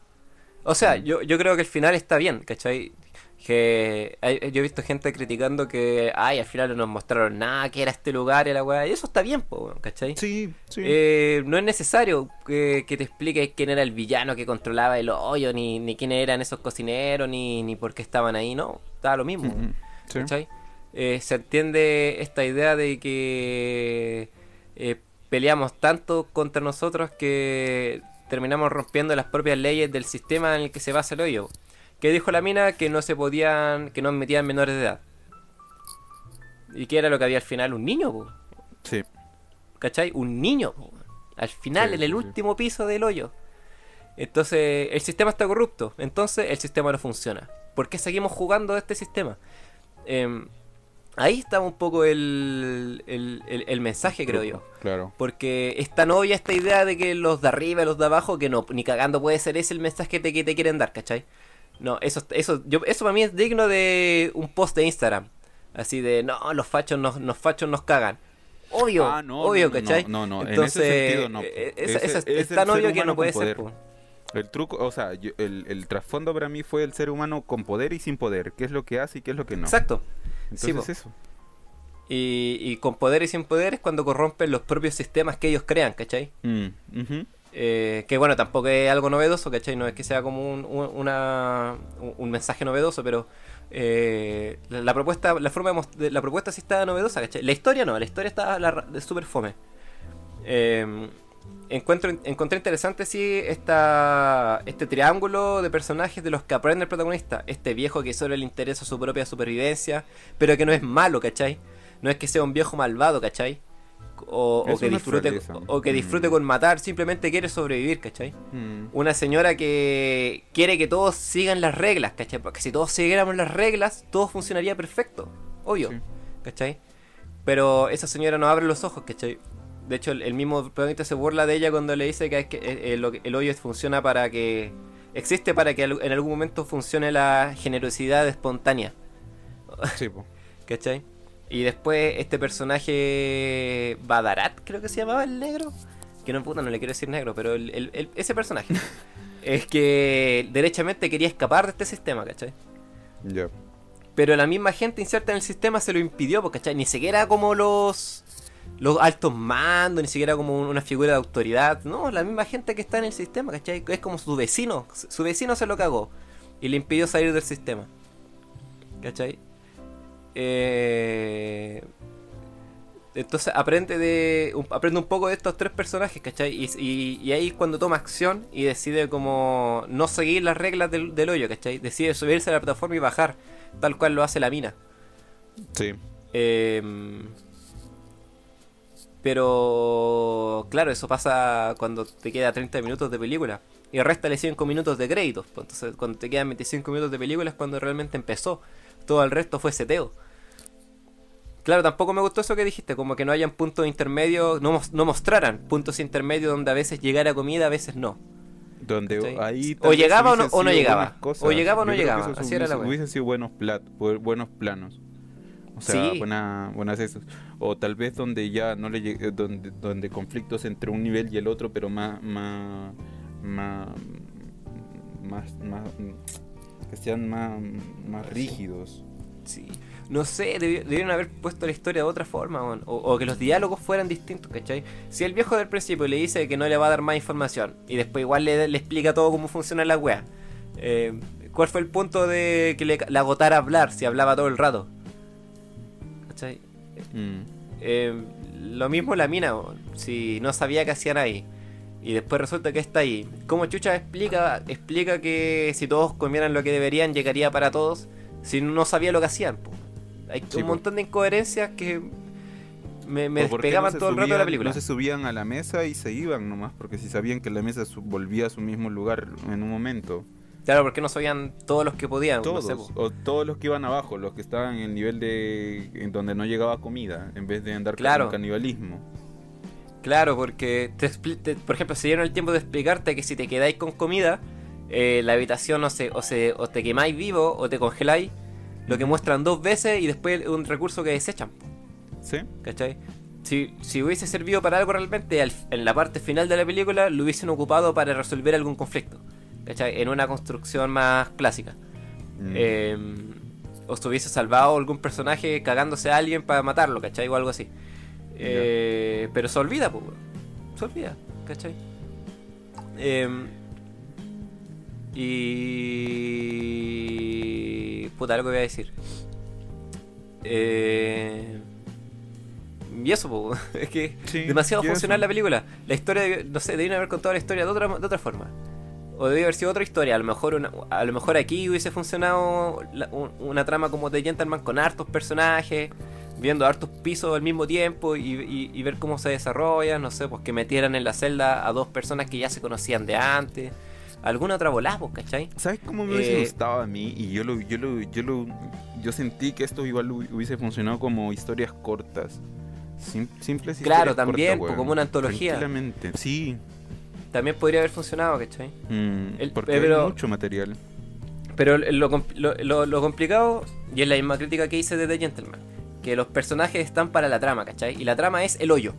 O sea, Mm. yo, yo creo que el final está bien, ¿cachai? Que hay- yo he visto gente criticando que, ay, al final no nos mostraron nada, que era este lugar y la weá. Y eso está bien, po, ¿cachai? Sí, sí. Eh, no es necesario que, que te explique quién era el villano que controlaba el hoyo, ni, ni quiénes eran esos cocineros, ni, ni por qué estaban ahí, no. Estaba lo mismo. Sí. ¿cachai? Eh, se entiende esta idea de que eh, peleamos tanto contra nosotros que terminamos rompiendo las propias leyes del sistema en el que se basa el hoyo. Que dijo la mina que no se podían, que no metían menores de edad. ¿Y qué era lo que había al final? Un niño, po, Sí. ¿cachai? Un niño, po, al final, Sí, en el sí, último piso del hoyo. Entonces, el sistema está corrupto. Entonces, el sistema no funciona. ¿Por qué seguimos jugando este sistema? Em, ahí está un poco el, el, el- el mensaje, creo yo. Claro. Porque es tan obvia esta idea de que los de arriba y los de abajo, que no, ni cagando puede ser ese el mensaje que te, que te quieren dar, ¿cachai? No, eso, eso, yo, eso para mí es digno de un post de Instagram. Así de, no, los fachos nos, los fachos nos cagan. Obvio, Ah, no, obvio, no, ¿cachai? no, no, en Entonces, ese sentido no, Ese- esa- esa- es tan obvio que no puede ser. po. El truco, o sea, yo- el, el trasfondo para mí fue el ser humano con poder y sin poder. ¿Qué es lo que hace y qué es lo que no? Exacto. sí, Entonces po. eso. Y, y con poder y sin poder es cuando corrompen los propios sistemas que ellos crean, ¿cachai? Mm, ujú. Eh, que bueno, tampoco es algo novedoso, ¿cachai? No es que sea como un, un- mensaje novedoso, pero eh, la, propuesta, la forma de, la propuesta sí está novedosa, ¿cachai? La historia no, la historia está súper fome. Eh, encuentro, encontré interesante sí esta, este triángulo de personajes de los que aprende el protagonista. Este viejo que solo le interesa su propia supervivencia, pero que no es malo, ¿cachai? No es que sea un viejo malvado, ¿cachai? O, que disfrute, o que disfrute Mm. con matar, simplemente quiere sobrevivir, ¿cachai? Mm. Una señora que quiere que todos sigan las reglas, ¿cachai? Porque si todos siguiéramos las reglas, todo funcionaría perfecto, obvio, Sí. ¿cachai? Pero esa señora no abre los ojos, ¿cachai? De hecho, el, el mismo protagonista se burla de ella cuando le dice que, es que eh, eh, que- el hoyo funciona para que... Existe para que en algún momento funcione la generosidad espontánea, Sí, po. ¿cachai? Y después este personaje Badarat, creo que se llamaba el negro. Que no puta, no le quiero decir negro, pero el- el- el- ese personaje. es que derechamente quería escapar de este sistema, ¿cachai? Ya. Pero la misma gente inserta en el sistema se lo impidió, porque, ¿cachai? Ni siquiera como los los altos mandos, ni siquiera como una figura de autoridad. No, la misma gente que está en el sistema, ¿cachai? Es como su vecino. Su vecino se lo cagó y le impidió salir del sistema. ¿Cachai? Eh, Entonces aprende de un- aprende un poco de estos tres personajes, ¿cachai? Y, y- y ahí es cuando toma acción y decide como no seguir las reglas del, del hoyo, ¿cachai? Decide subirse a la plataforma y bajar, tal cual lo hace la mina. Sí. Eh, pero claro, eso pasa cuando te queda 30 minutos de película. Y réstale 5 minutos de créditos. pues, Entonces cuando te quedan 25 minutos de película es cuando realmente empezó. Todo el resto fue seteo. Claro, tampoco me gustó eso que dijiste, como que no hayan puntos intermedios, no, no mostraran puntos intermedios donde a veces llegara comida, a veces no. Donde ahí O llegaba o no- o llegaba. O llegaba o no llegaba. Así era la hubiesen- sido buenos, plat, bu- buenos planos. O sea, Sí. buena, buenas esos. O tal vez donde ya no le llegue- donde, donde conflictos entre un nivel y el otro, pero más, más, más, más, más- que sean más, más rígidos. Sí. No sé, debi- debieron haber puesto la historia de otra forma, o, o que los diálogos fueran distintos, ¿cachai? Si el viejo del principio le dice que no le va a dar más información y después igual le, le explica todo cómo funciona la wea, eh, ¿cuál fue el punto de que le, le agotara hablar si hablaba todo el rato? ¿Cachai? Mm. Eh, lo mismo la mina, si no sabía qué hacían ahí. Y después resulta que está ahí. ¿Cómo Chucha explica, explica que si todos comieran lo que deberían, llegaría para todos? Si no sabía lo que hacían. po? Hay Sí, un po. montón de incoherencias que me, me ¿O por qué despegaban no todo el rato de la película. No se subían a la mesa y se iban nomás, porque si sabían que la mesa volvía a su mismo lugar en un momento. Claro, porque no sabían todos los que podían. no Todos, sé, o todos los que iban abajo, los que estaban en el nivel de en donde no llegaba comida, en vez de andar Claro. con canibalismo. Claro, porque, te expli- te- por ejemplo, se dieron el tiempo de explicarte que si te quedáis con comida, eh, la habitación no se, o, se, o te quemáis vivo o te congeláis, lo que muestran dos veces y después un recurso que desechan. ¿Sí? ¿Cachai? si, si hubiese servido para algo realmente, al- en la parte final de la película lo hubiesen ocupado para resolver algún conflicto. ¿Cachai? En una construcción más clásica. Mm. Eh, o se hubiese salvado algún personaje cagándose a alguien para matarlo, ¿cachai? O algo así. Eh, pero se olvida, pues. Se olvida, ¿cachai? Eh, y. Puta, algo que voy a decir. Eh, y eso, po, es que Sí, demasiado eso. funcional la película. La historia, de- no sé, debían haber contado la historia de otra, de otra forma. O debía haber sido otra historia. A lo mejor, una- a lo mejor aquí hubiese funcionado la- un- una trama como de Gentleman con hartos personajes, viendo hartos pisos al mismo tiempo y, y- y ver cómo se desarrollan. No sé, pues que metieran en la celda a dos personas que ya se conocían de antes. Alguna otra volada, pues, ¿cachai? ¿Sabes cómo me hubiese Eh, gustado a mí? Y yo lo, yo lo, yo lo, yo sentí que esto igual hu- hubiese funcionado como historias cortas. Sim- simples Claro, historias también, cortas, pues, como una antología. Tranquilamente. Sí. También podría haber funcionado, ¿cachai? Mm, El- porque pero- hay mucho material. Pero lo- lo- lo complicado, y es la misma crítica que hice de The Gentleman, que los personajes están para la trama, ¿cachai? Y la trama es el hoyo.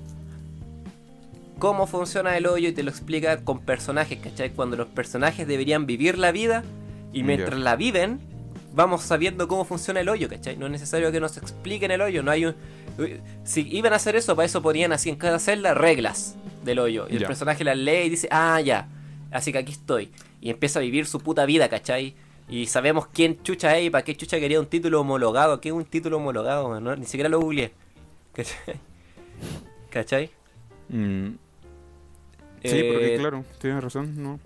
Cómo funciona el hoyo y te lo explica con personajes, ¿cachai? Cuando los personajes deberían vivir la vida y mientras la viven, vamos sabiendo cómo funciona el hoyo, ¿cachai? No es necesario que nos expliquen el hoyo, no hay un... Si iban a hacer eso, para eso ponían así en cada celda reglas del hoyo. Y el personaje las lee y dice, ah, ya, así que aquí estoy. Y empieza a vivir su puta vida, ¿cachai? Y sabemos quién chucha es y para qué chucha quería un título homologado. ¿Qué es un título homologado? man? No, ni siquiera lo googleé. ¿Cachai? ¿Cachai? Mm, sí, porque Eh, claro, tienes razón, ¿no?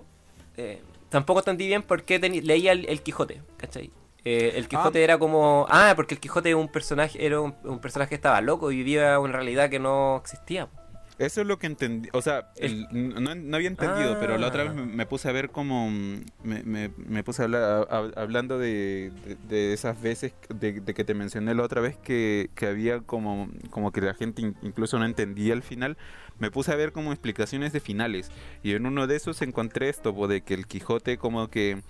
eh, tampoco entendí bien por qué leía el, el Quijote, ¿cachai? Eh, el Quijote Ah. era como... Ah, porque el Quijote es un personaje, era un, un personaje que estaba loco y vivía una realidad que no existía. Eso es lo que entendí, o sea, el- no, no había entendido, pero la otra Ah. vez me, me puse a ver como, mm, me, me- me puse a hablar, a- a- hablando de, de- de esas veces de, de que te mencioné la otra vez que, que había como, como que la gente in- incluso no entendía el final, me puse a ver como explicaciones de finales y en uno de esos encontré esto, de que el Quijote como que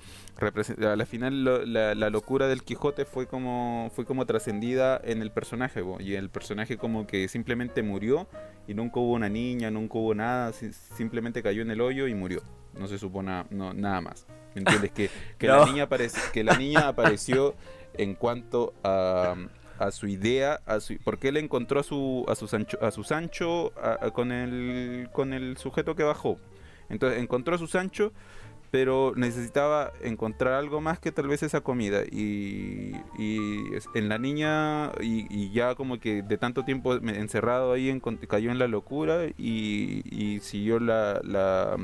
a la final lo- la, la locura del Quijote fue como, fue como trascendida en el personaje, po, y el personaje como que simplemente murió y nunca hubo una niña, nunca hubo nada, si- simplemente cayó en el hoyo y murió. No se supo na- no, nada más. ¿Me entiendes? Que, que, No. la niña que la niña apareció en cuanto a, a su idea, a su, porque él encontró a su, a su Sancho, a su Sancho con, el, con el sujeto que bajó. Entonces encontró a su Sancho, pero necesitaba encontrar algo más que tal vez esa comida. Y, en la niña, y, ya como que de tanto tiempo encerrado ahí, cayó en la locura y, siguió la, la,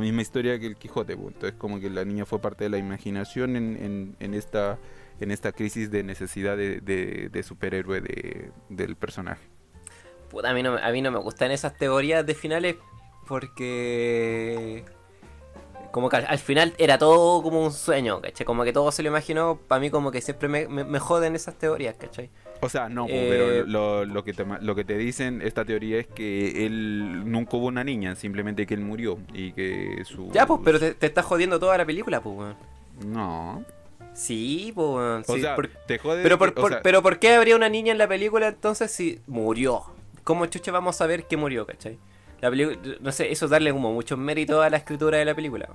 misma historia que el Quijote. pues. Entonces como que la niña fue parte de la imaginación en, en esta en esta crisis de necesidad de, de- de superhéroe de- del personaje. Puta, a mí, no, a mí no me gustan esas teorías de finales porque... Como que al, al final era todo como un sueño, ¿cachai? Como que todo se lo imaginó, para mí como que siempre me, me, me joden esas teorías, ¿cachai? O sea, no, Eh, pero lo, lo que te, lo que te dicen, esta teoría es que él nunca hubo una niña, simplemente que él murió y que su... Ya, pues, pero te, te está jodiendo toda la película, pues, weón. No. Sí, pues, weón. O sí, sea, por- te jode... pero, por, que- o por- sea, pero ¿por qué habría una niña en la película entonces si murió? ¿Cómo chucha vamos a ver que murió, cachai? La película, no sé, eso es darle como mucho mérito a la escritura de la película.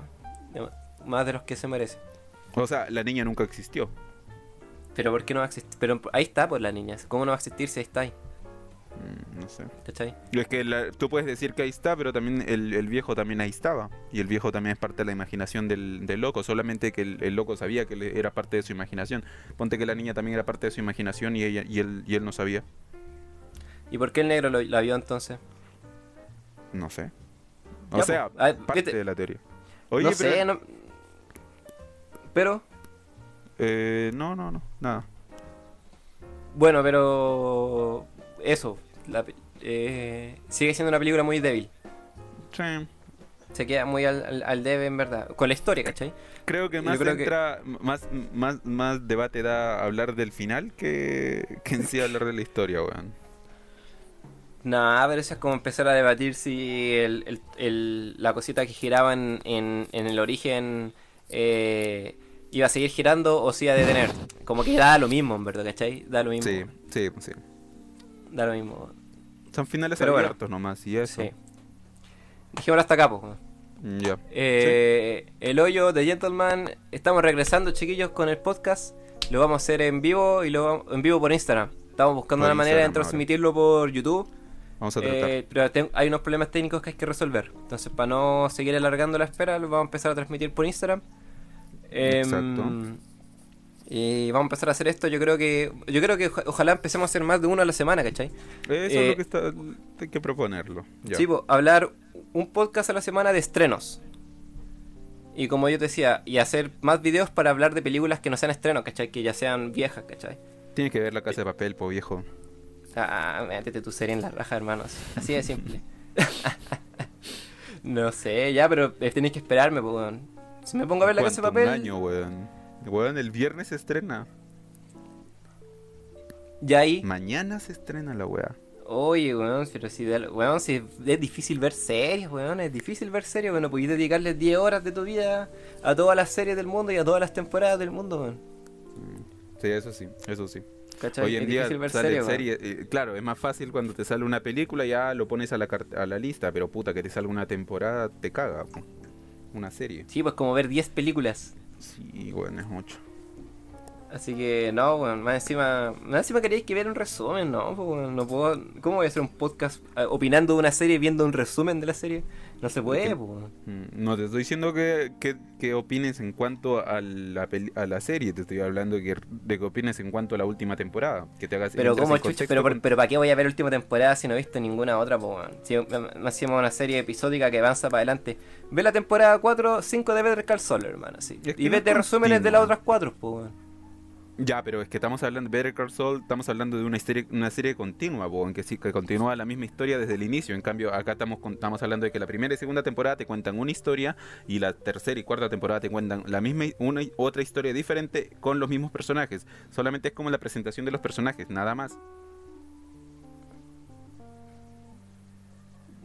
Más de los que se merece. o sea, la niña nunca existió. Pero ¿por qué no va a existir? Pero ahí está, pues, la niña. ¿Cómo no va a existir si ahí está ahí? Mm, no sé. ¿Cachai? Es que la- tú puedes decir que ahí está, pero también el, el viejo también ahí estaba. Y el viejo también es parte de la imaginación del, del loco, solamente que el, el loco sabía que le- era parte de su imaginación. Ponte que la niña también era parte de su imaginación y, ella, y, él, y él no sabía. ¿Y por qué el negro lo, la vio entonces? No sé. O Ya, sea, pues, ver, parte de la teoría. Oye, no pero- sé, no... Pero, Eh, no, no, no, nada. bueno, pero... Eso. la eh, sigue siendo una película muy débil. Sí. Se queda muy al, al, al debe, en verdad. Con la historia, ¿cachai? Creo que más creo que- entra, más, más, más debate da hablar del final que, que en sí hablar de la historia, weón. Nah, pero eso es como empezar a debatir si el, el- el- la cosita que giraba en, en, en el origen eh, iba a seguir girando o si iba a detener. Como que da lo mismo, en verdad, ¿cachai? Da lo mismo. Sí, sí, sí. Da lo mismo. Son finales Pero bueno. abiertos nomás y eso. Sí. Dijimos hasta acá, pues. Ya. Eh, El hoyo de Gentleman. Estamos regresando, chiquillos, con el podcast. Lo vamos a hacer en vivo y lo vamos- en vivo por Instagram. Estamos buscando Por una manera de transmitirlo por YouTube. Vamos a tratar. Eh, pero hay unos problemas técnicos que hay que resolver. Entonces, para no seguir alargando la espera, lo vamos a empezar a transmitir por Instagram. Em, Exacto. Y vamos a empezar a hacer esto. Yo creo que yo creo que oja- ojalá empecemos a hacer más de uno a la semana, ¿cachai? Eso es eh, lo que está, hay que proponerlo. Ya. Sí, po, hablar un podcast a la semana de estrenos. Y como yo te decía, y hacer más videos para hablar de películas que no sean estrenos, ¿cachai? Que ya sean viejas, ¿cachai? Tienes que ver la casa de papel, po viejo. Ah, métete tu serie en la raja, hermanos. Así de simple. no sé, ya, pero eh, tenéis que esperarme, pues, weón. Si me pongo a ver la casa de papel, Un año, weón. Weón, el viernes se estrena. ya ahí. Mañana se estrena la weá. Oye, weón, pero si, de- weón, si es difícil ver series, weón, es difícil ver series, weón, no podéis dedicarle 10 horas de tu vida a todas las series del mundo y a todas las temporadas del mundo, weón. Sí, eso sí, eso sí. ¿Cachai? Hoy en es día ver sale weón. serie, eh, claro, es más fácil cuando te sale una película, ya lo pones a la, a la lista, pero puta, que te salga una temporada, te caga. Una serie. Sí, pues como ver 10 películas. Sí, weón, es mucho. Así que, no, weón, más encima, más encima queréis que ver un resumen, no, pues, no puedo, ¿cómo voy a hacer un podcast eh, opinando de una serie viendo un resumen de la serie? No se puede, que- weón. Mm, No te estoy diciendo que, que, que opines en cuanto a la, peli- a la serie, te estoy hablando de que, de que opines en cuanto a la última temporada. Que te hagas Pero en chucha, pero, con- pero ¿para qué voy a ver la última temporada si no he visto ninguna otra, weón? Si hacemos una serie episódica que avanza para adelante. Ve la temporada 4, 5 de Better Call Saul, hermano, sí. Es que Y no vete es resúmenes de las otras 4, pues, weón. Ya, pero es que estamos hablando de Better Call Saul, estamos hablando de una serie, una serie continua, en que sí que continúa la misma historia desde el inicio. En cambio, acá estamos, estamos hablando de que la primera y segunda temporada te cuentan una historia y la tercera y cuarta temporada te cuentan la misma una y otra historia diferente con los mismos personajes. Solamente es como la presentación de los personajes, nada más.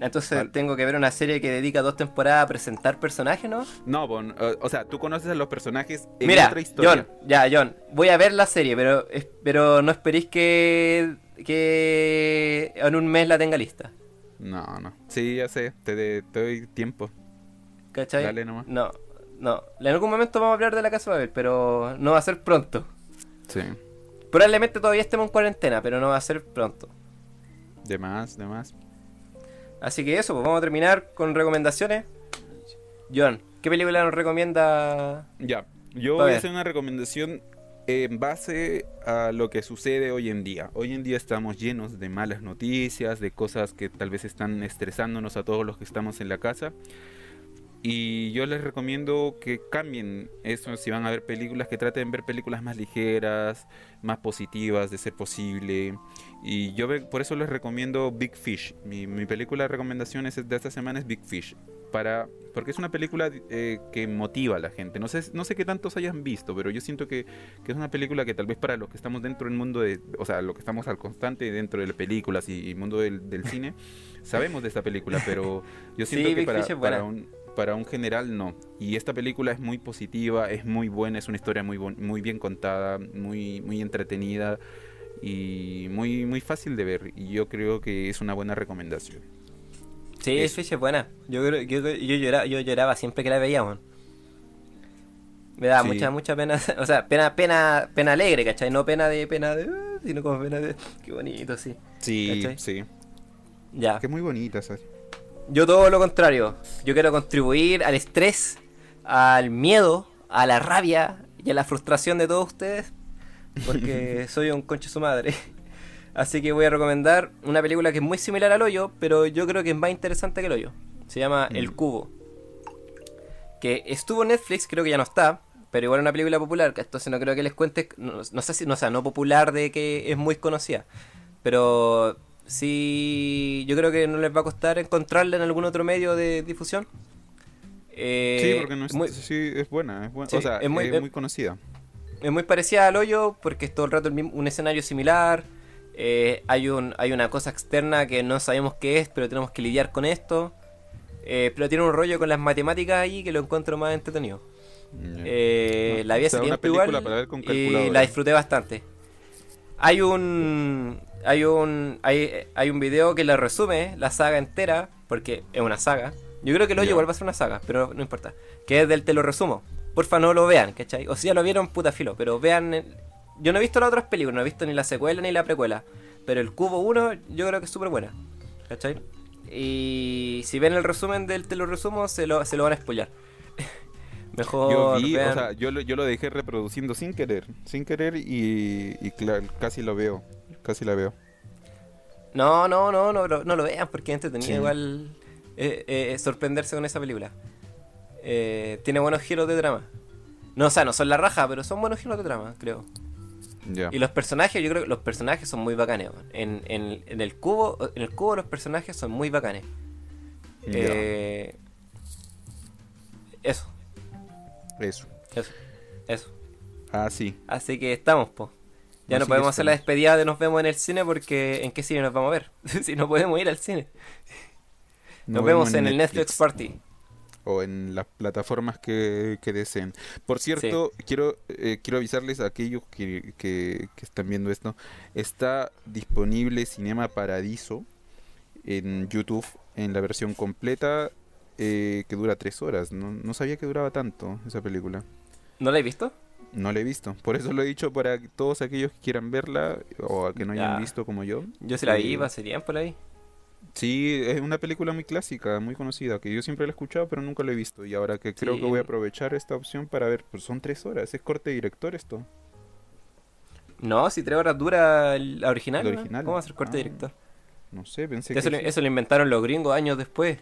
Entonces Vale. tengo que ver una serie que dedica dos temporadas a presentar personajes, ¿no? No, eh, o sea, tú conoces a los personajes en Mira, otra historia. John, ya, John, voy a ver la serie, pero, pero no esperéis que, que en un mes la tenga lista. No, no. Sí, ya sé, te, doy tiempo. ¿Cachai? Dale nomás. No, no. En algún momento vamos a hablar de la casa de Babel, pero no va a ser pronto. Sí. Probablemente todavía estemos en cuarentena, pero no va a ser pronto. De más, de más. Así que eso, pues vamos a terminar con recomendaciones. John, ¿qué película nos recomienda? Ya, yo voy a hacer una recomendación en base a lo que sucede hoy en día. Hoy en día estamos llenos de malas noticias, de cosas que tal vez están estresándonos a todos los que estamos en la casa. Y yo les recomiendo que cambien eso, si van a ver películas, que traten de ver películas más ligeras, más positivas, de ser posible. Y yo por eso les recomiendo Big Fish. Mi, mi película de recomendaciones de esta semana es Big Fish. Para, porque es una película eh, que motiva a la gente. No sé, no sé qué tantos hayan visto, pero yo siento que, que es una película que tal vez para los que estamos dentro del mundo de... O sea, los que estamos al constante dentro de las películas y, y mundo del, del cine, sabemos de esta película, pero yo Sí, siento que Big para, Fish para un, para un general no. Y esta película es muy positiva, es muy buena, es una historia muy, muy bien contada, muy, muy entretenida y muy, muy fácil de ver. Y yo creo que es una buena recomendación. Sí, Eso. Es buena. Yo, creo- yo, yo, lloraba, yo lloraba siempre que la veíamos. Me daba Sí. mucha, mucha pena. O sea, pena, pena, pena alegre, ¿cachai? No pena de, pena de, "Ah", sino como pena de, qué bonito, sí. Sí, ¿Cachai? sí. Ya. Que es muy bonita esa. Yo todo lo contrario. Yo quiero contribuir al estrés, al miedo, a la rabia y a la frustración de todos ustedes. Porque soy un concho su madre. Así que voy a recomendar una película que es muy similar al hoyo, pero yo creo que es más interesante que el hoyo. Se llama El Mm. Cubo. Que estuvo en Netflix, creo que ya no está. Pero igual es una película popular, entonces no creo que les cuente, no, no sé si, no, o sea, no popular de que es muy conocida. Pero sí, yo creo que no les va a costar encontrarla en algún otro medio de difusión. Eh, sí, porque no es, muy, sí, es buena. Es buena. Sí, o sea, es muy- es es- muy conocida. es muy parecida al hoyo porque es todo el rato el mismo- un escenario similar. eh, hay, un, hay una cosa externa que no sabemos qué es, pero tenemos que lidiar con esto. eh, pero tiene un rollo con las matemáticas ahí que lo encuentro más entretenido. Eh, No, la vi hace tiempo película igual y la disfruté bastante. Hay un hay un hay, hay un video que le resume la saga entera, porque es una saga. Yo creo que lo igual va a ser una saga, pero no importa. Que es del te lo resumo. Porfa, no lo vean, ¿cachai? O si ya lo vieron, puta filo, pero vean... el- Yo no he visto las otras películas, no he visto ni la secuela ni la precuela. Pero el Cubo 1 yo creo que es súper buena, ¿cachai? Y si ven el resumen del te lo resumo, se lo, se lo van a spoilear. Mejor Yo vi, vean- o sea, yo lo, yo lo dejé reproduciendo sin querer, sin querer y, y claro, casi lo veo, casi la veo. No, no, no, no, no lo vean porque es entretenido Sí. igual eh, eh, sorprenderse con esa película. Eh, tiene buenos giros de trama. No, o sea, no son la raja, pero son buenos giros de trama, creo. Ya. Y los personajes, yo creo que los personajes son muy bacanes. En, en, en el cubo, en el cubo los personajes son muy bacanes. Ya. Eh, eso, Eso. eso, eso. Ah, sí. Así que estamos, po. Ya no Así podemos hacer la despedida de nos vemos en el cine porque ¿en qué cine nos vamos a ver? si no podemos ir al cine. Nos, vemos en, el Netflix Party. o en las plataformas que, que deseen. Por cierto, quiero eh, quiero avisarles a aquellos que, que- que están viendo esto, está disponible Cinema Paradiso en YouTube en la versión completa eh, que dura tres horas. No, no sabía que duraba tanto esa película. ¿No la he visto? No la he visto. Por eso lo he dicho para todos aquellos que quieran verla o a que no hayan Ya. visto como yo. Yo se la vi Eh, hace tiempo la vi. Sí, es una película muy clásica, muy conocida, que yo siempre la he escuchado, pero nunca la he visto. Y ahora que creo que voy a aprovechar esta opción para ver, pues son tres horas, es corte director esto. No, si tres horas dura la original. ¿Cómo va a ser corte Ah, director? No sé, pensé Eso, que... lo- eso lo inventaron los gringos años después.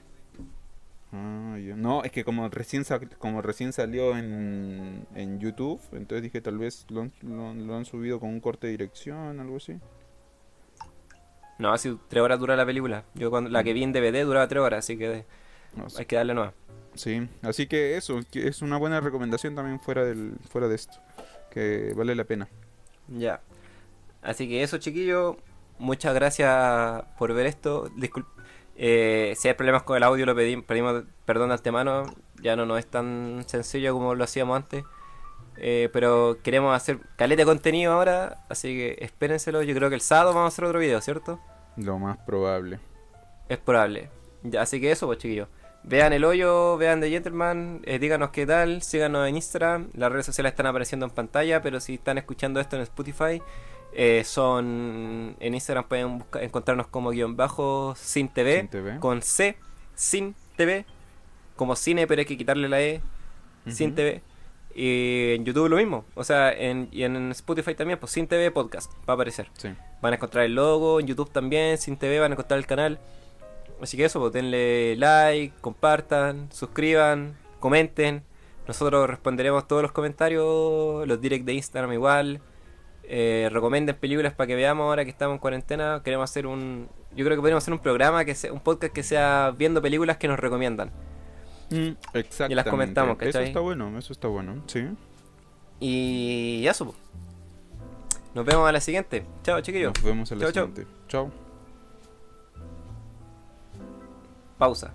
Ah. No, es que como recién, sa- como recién salió en, en YouTube, entonces dije tal vez lo, han- lo- lo han subido con un corte de dirección, algo así. No, si tres horas dura la película. Yo cuando la que vi en DVD duraba tres horas, así que No sé. hay que darle nueva. Sí, así que eso, que es una buena recomendación también fuera, del, fuera de esto, que vale la pena. Ya. Así que eso, chiquillos. Muchas gracias por ver esto. Discul- eh, si hay problemas con el audio, lo pedimos, pedimos perdón de antemano. Ya no nos es tan sencillo como lo hacíamos antes. Eh, pero queremos hacer caleta de contenido ahora. Así que espérenselo. Yo creo que el sábado vamos a hacer otro video, ¿cierto? Lo más probable. Es probable. Ya, así que eso, pues chiquillos. Vean el hoyo, vean The Gentleman, eh, díganos qué tal, síganos en Instagram, las redes sociales están apareciendo en pantalla, pero si están escuchando esto en Spotify, eh, son en Instagram pueden buscar- encontrarnos como guion bajo sin TV, Sin TV. con C, sin TV, como cine, pero hay que quitarle la E, sin. TV. Y en YouTube lo mismo, o sea, en, y en Spotify también, pues sin TV podcast, va a aparecer. Sí. Van a encontrar el logo, en YouTube también, sin TV, van a encontrar el canal. Así que eso, pues denle like, compartan, suscriban, comenten. Nosotros responderemos todos los comentarios, los direct de Instagram igual. Eh, recomienden películas para que veamos ahora que estamos en cuarentena. Queremos hacer un. Yo creo que podríamos hacer un programa, que sea un podcast que sea viendo películas que nos recomiendan. Mm, exactamente. Y las comentamos, Eso está bueno, eso está bueno, sí. Y eso, pues. Nos vemos a la siguiente. Chao, chiquillos. Nos vemos la Chao, chao. siguiente. Chao. Pausa.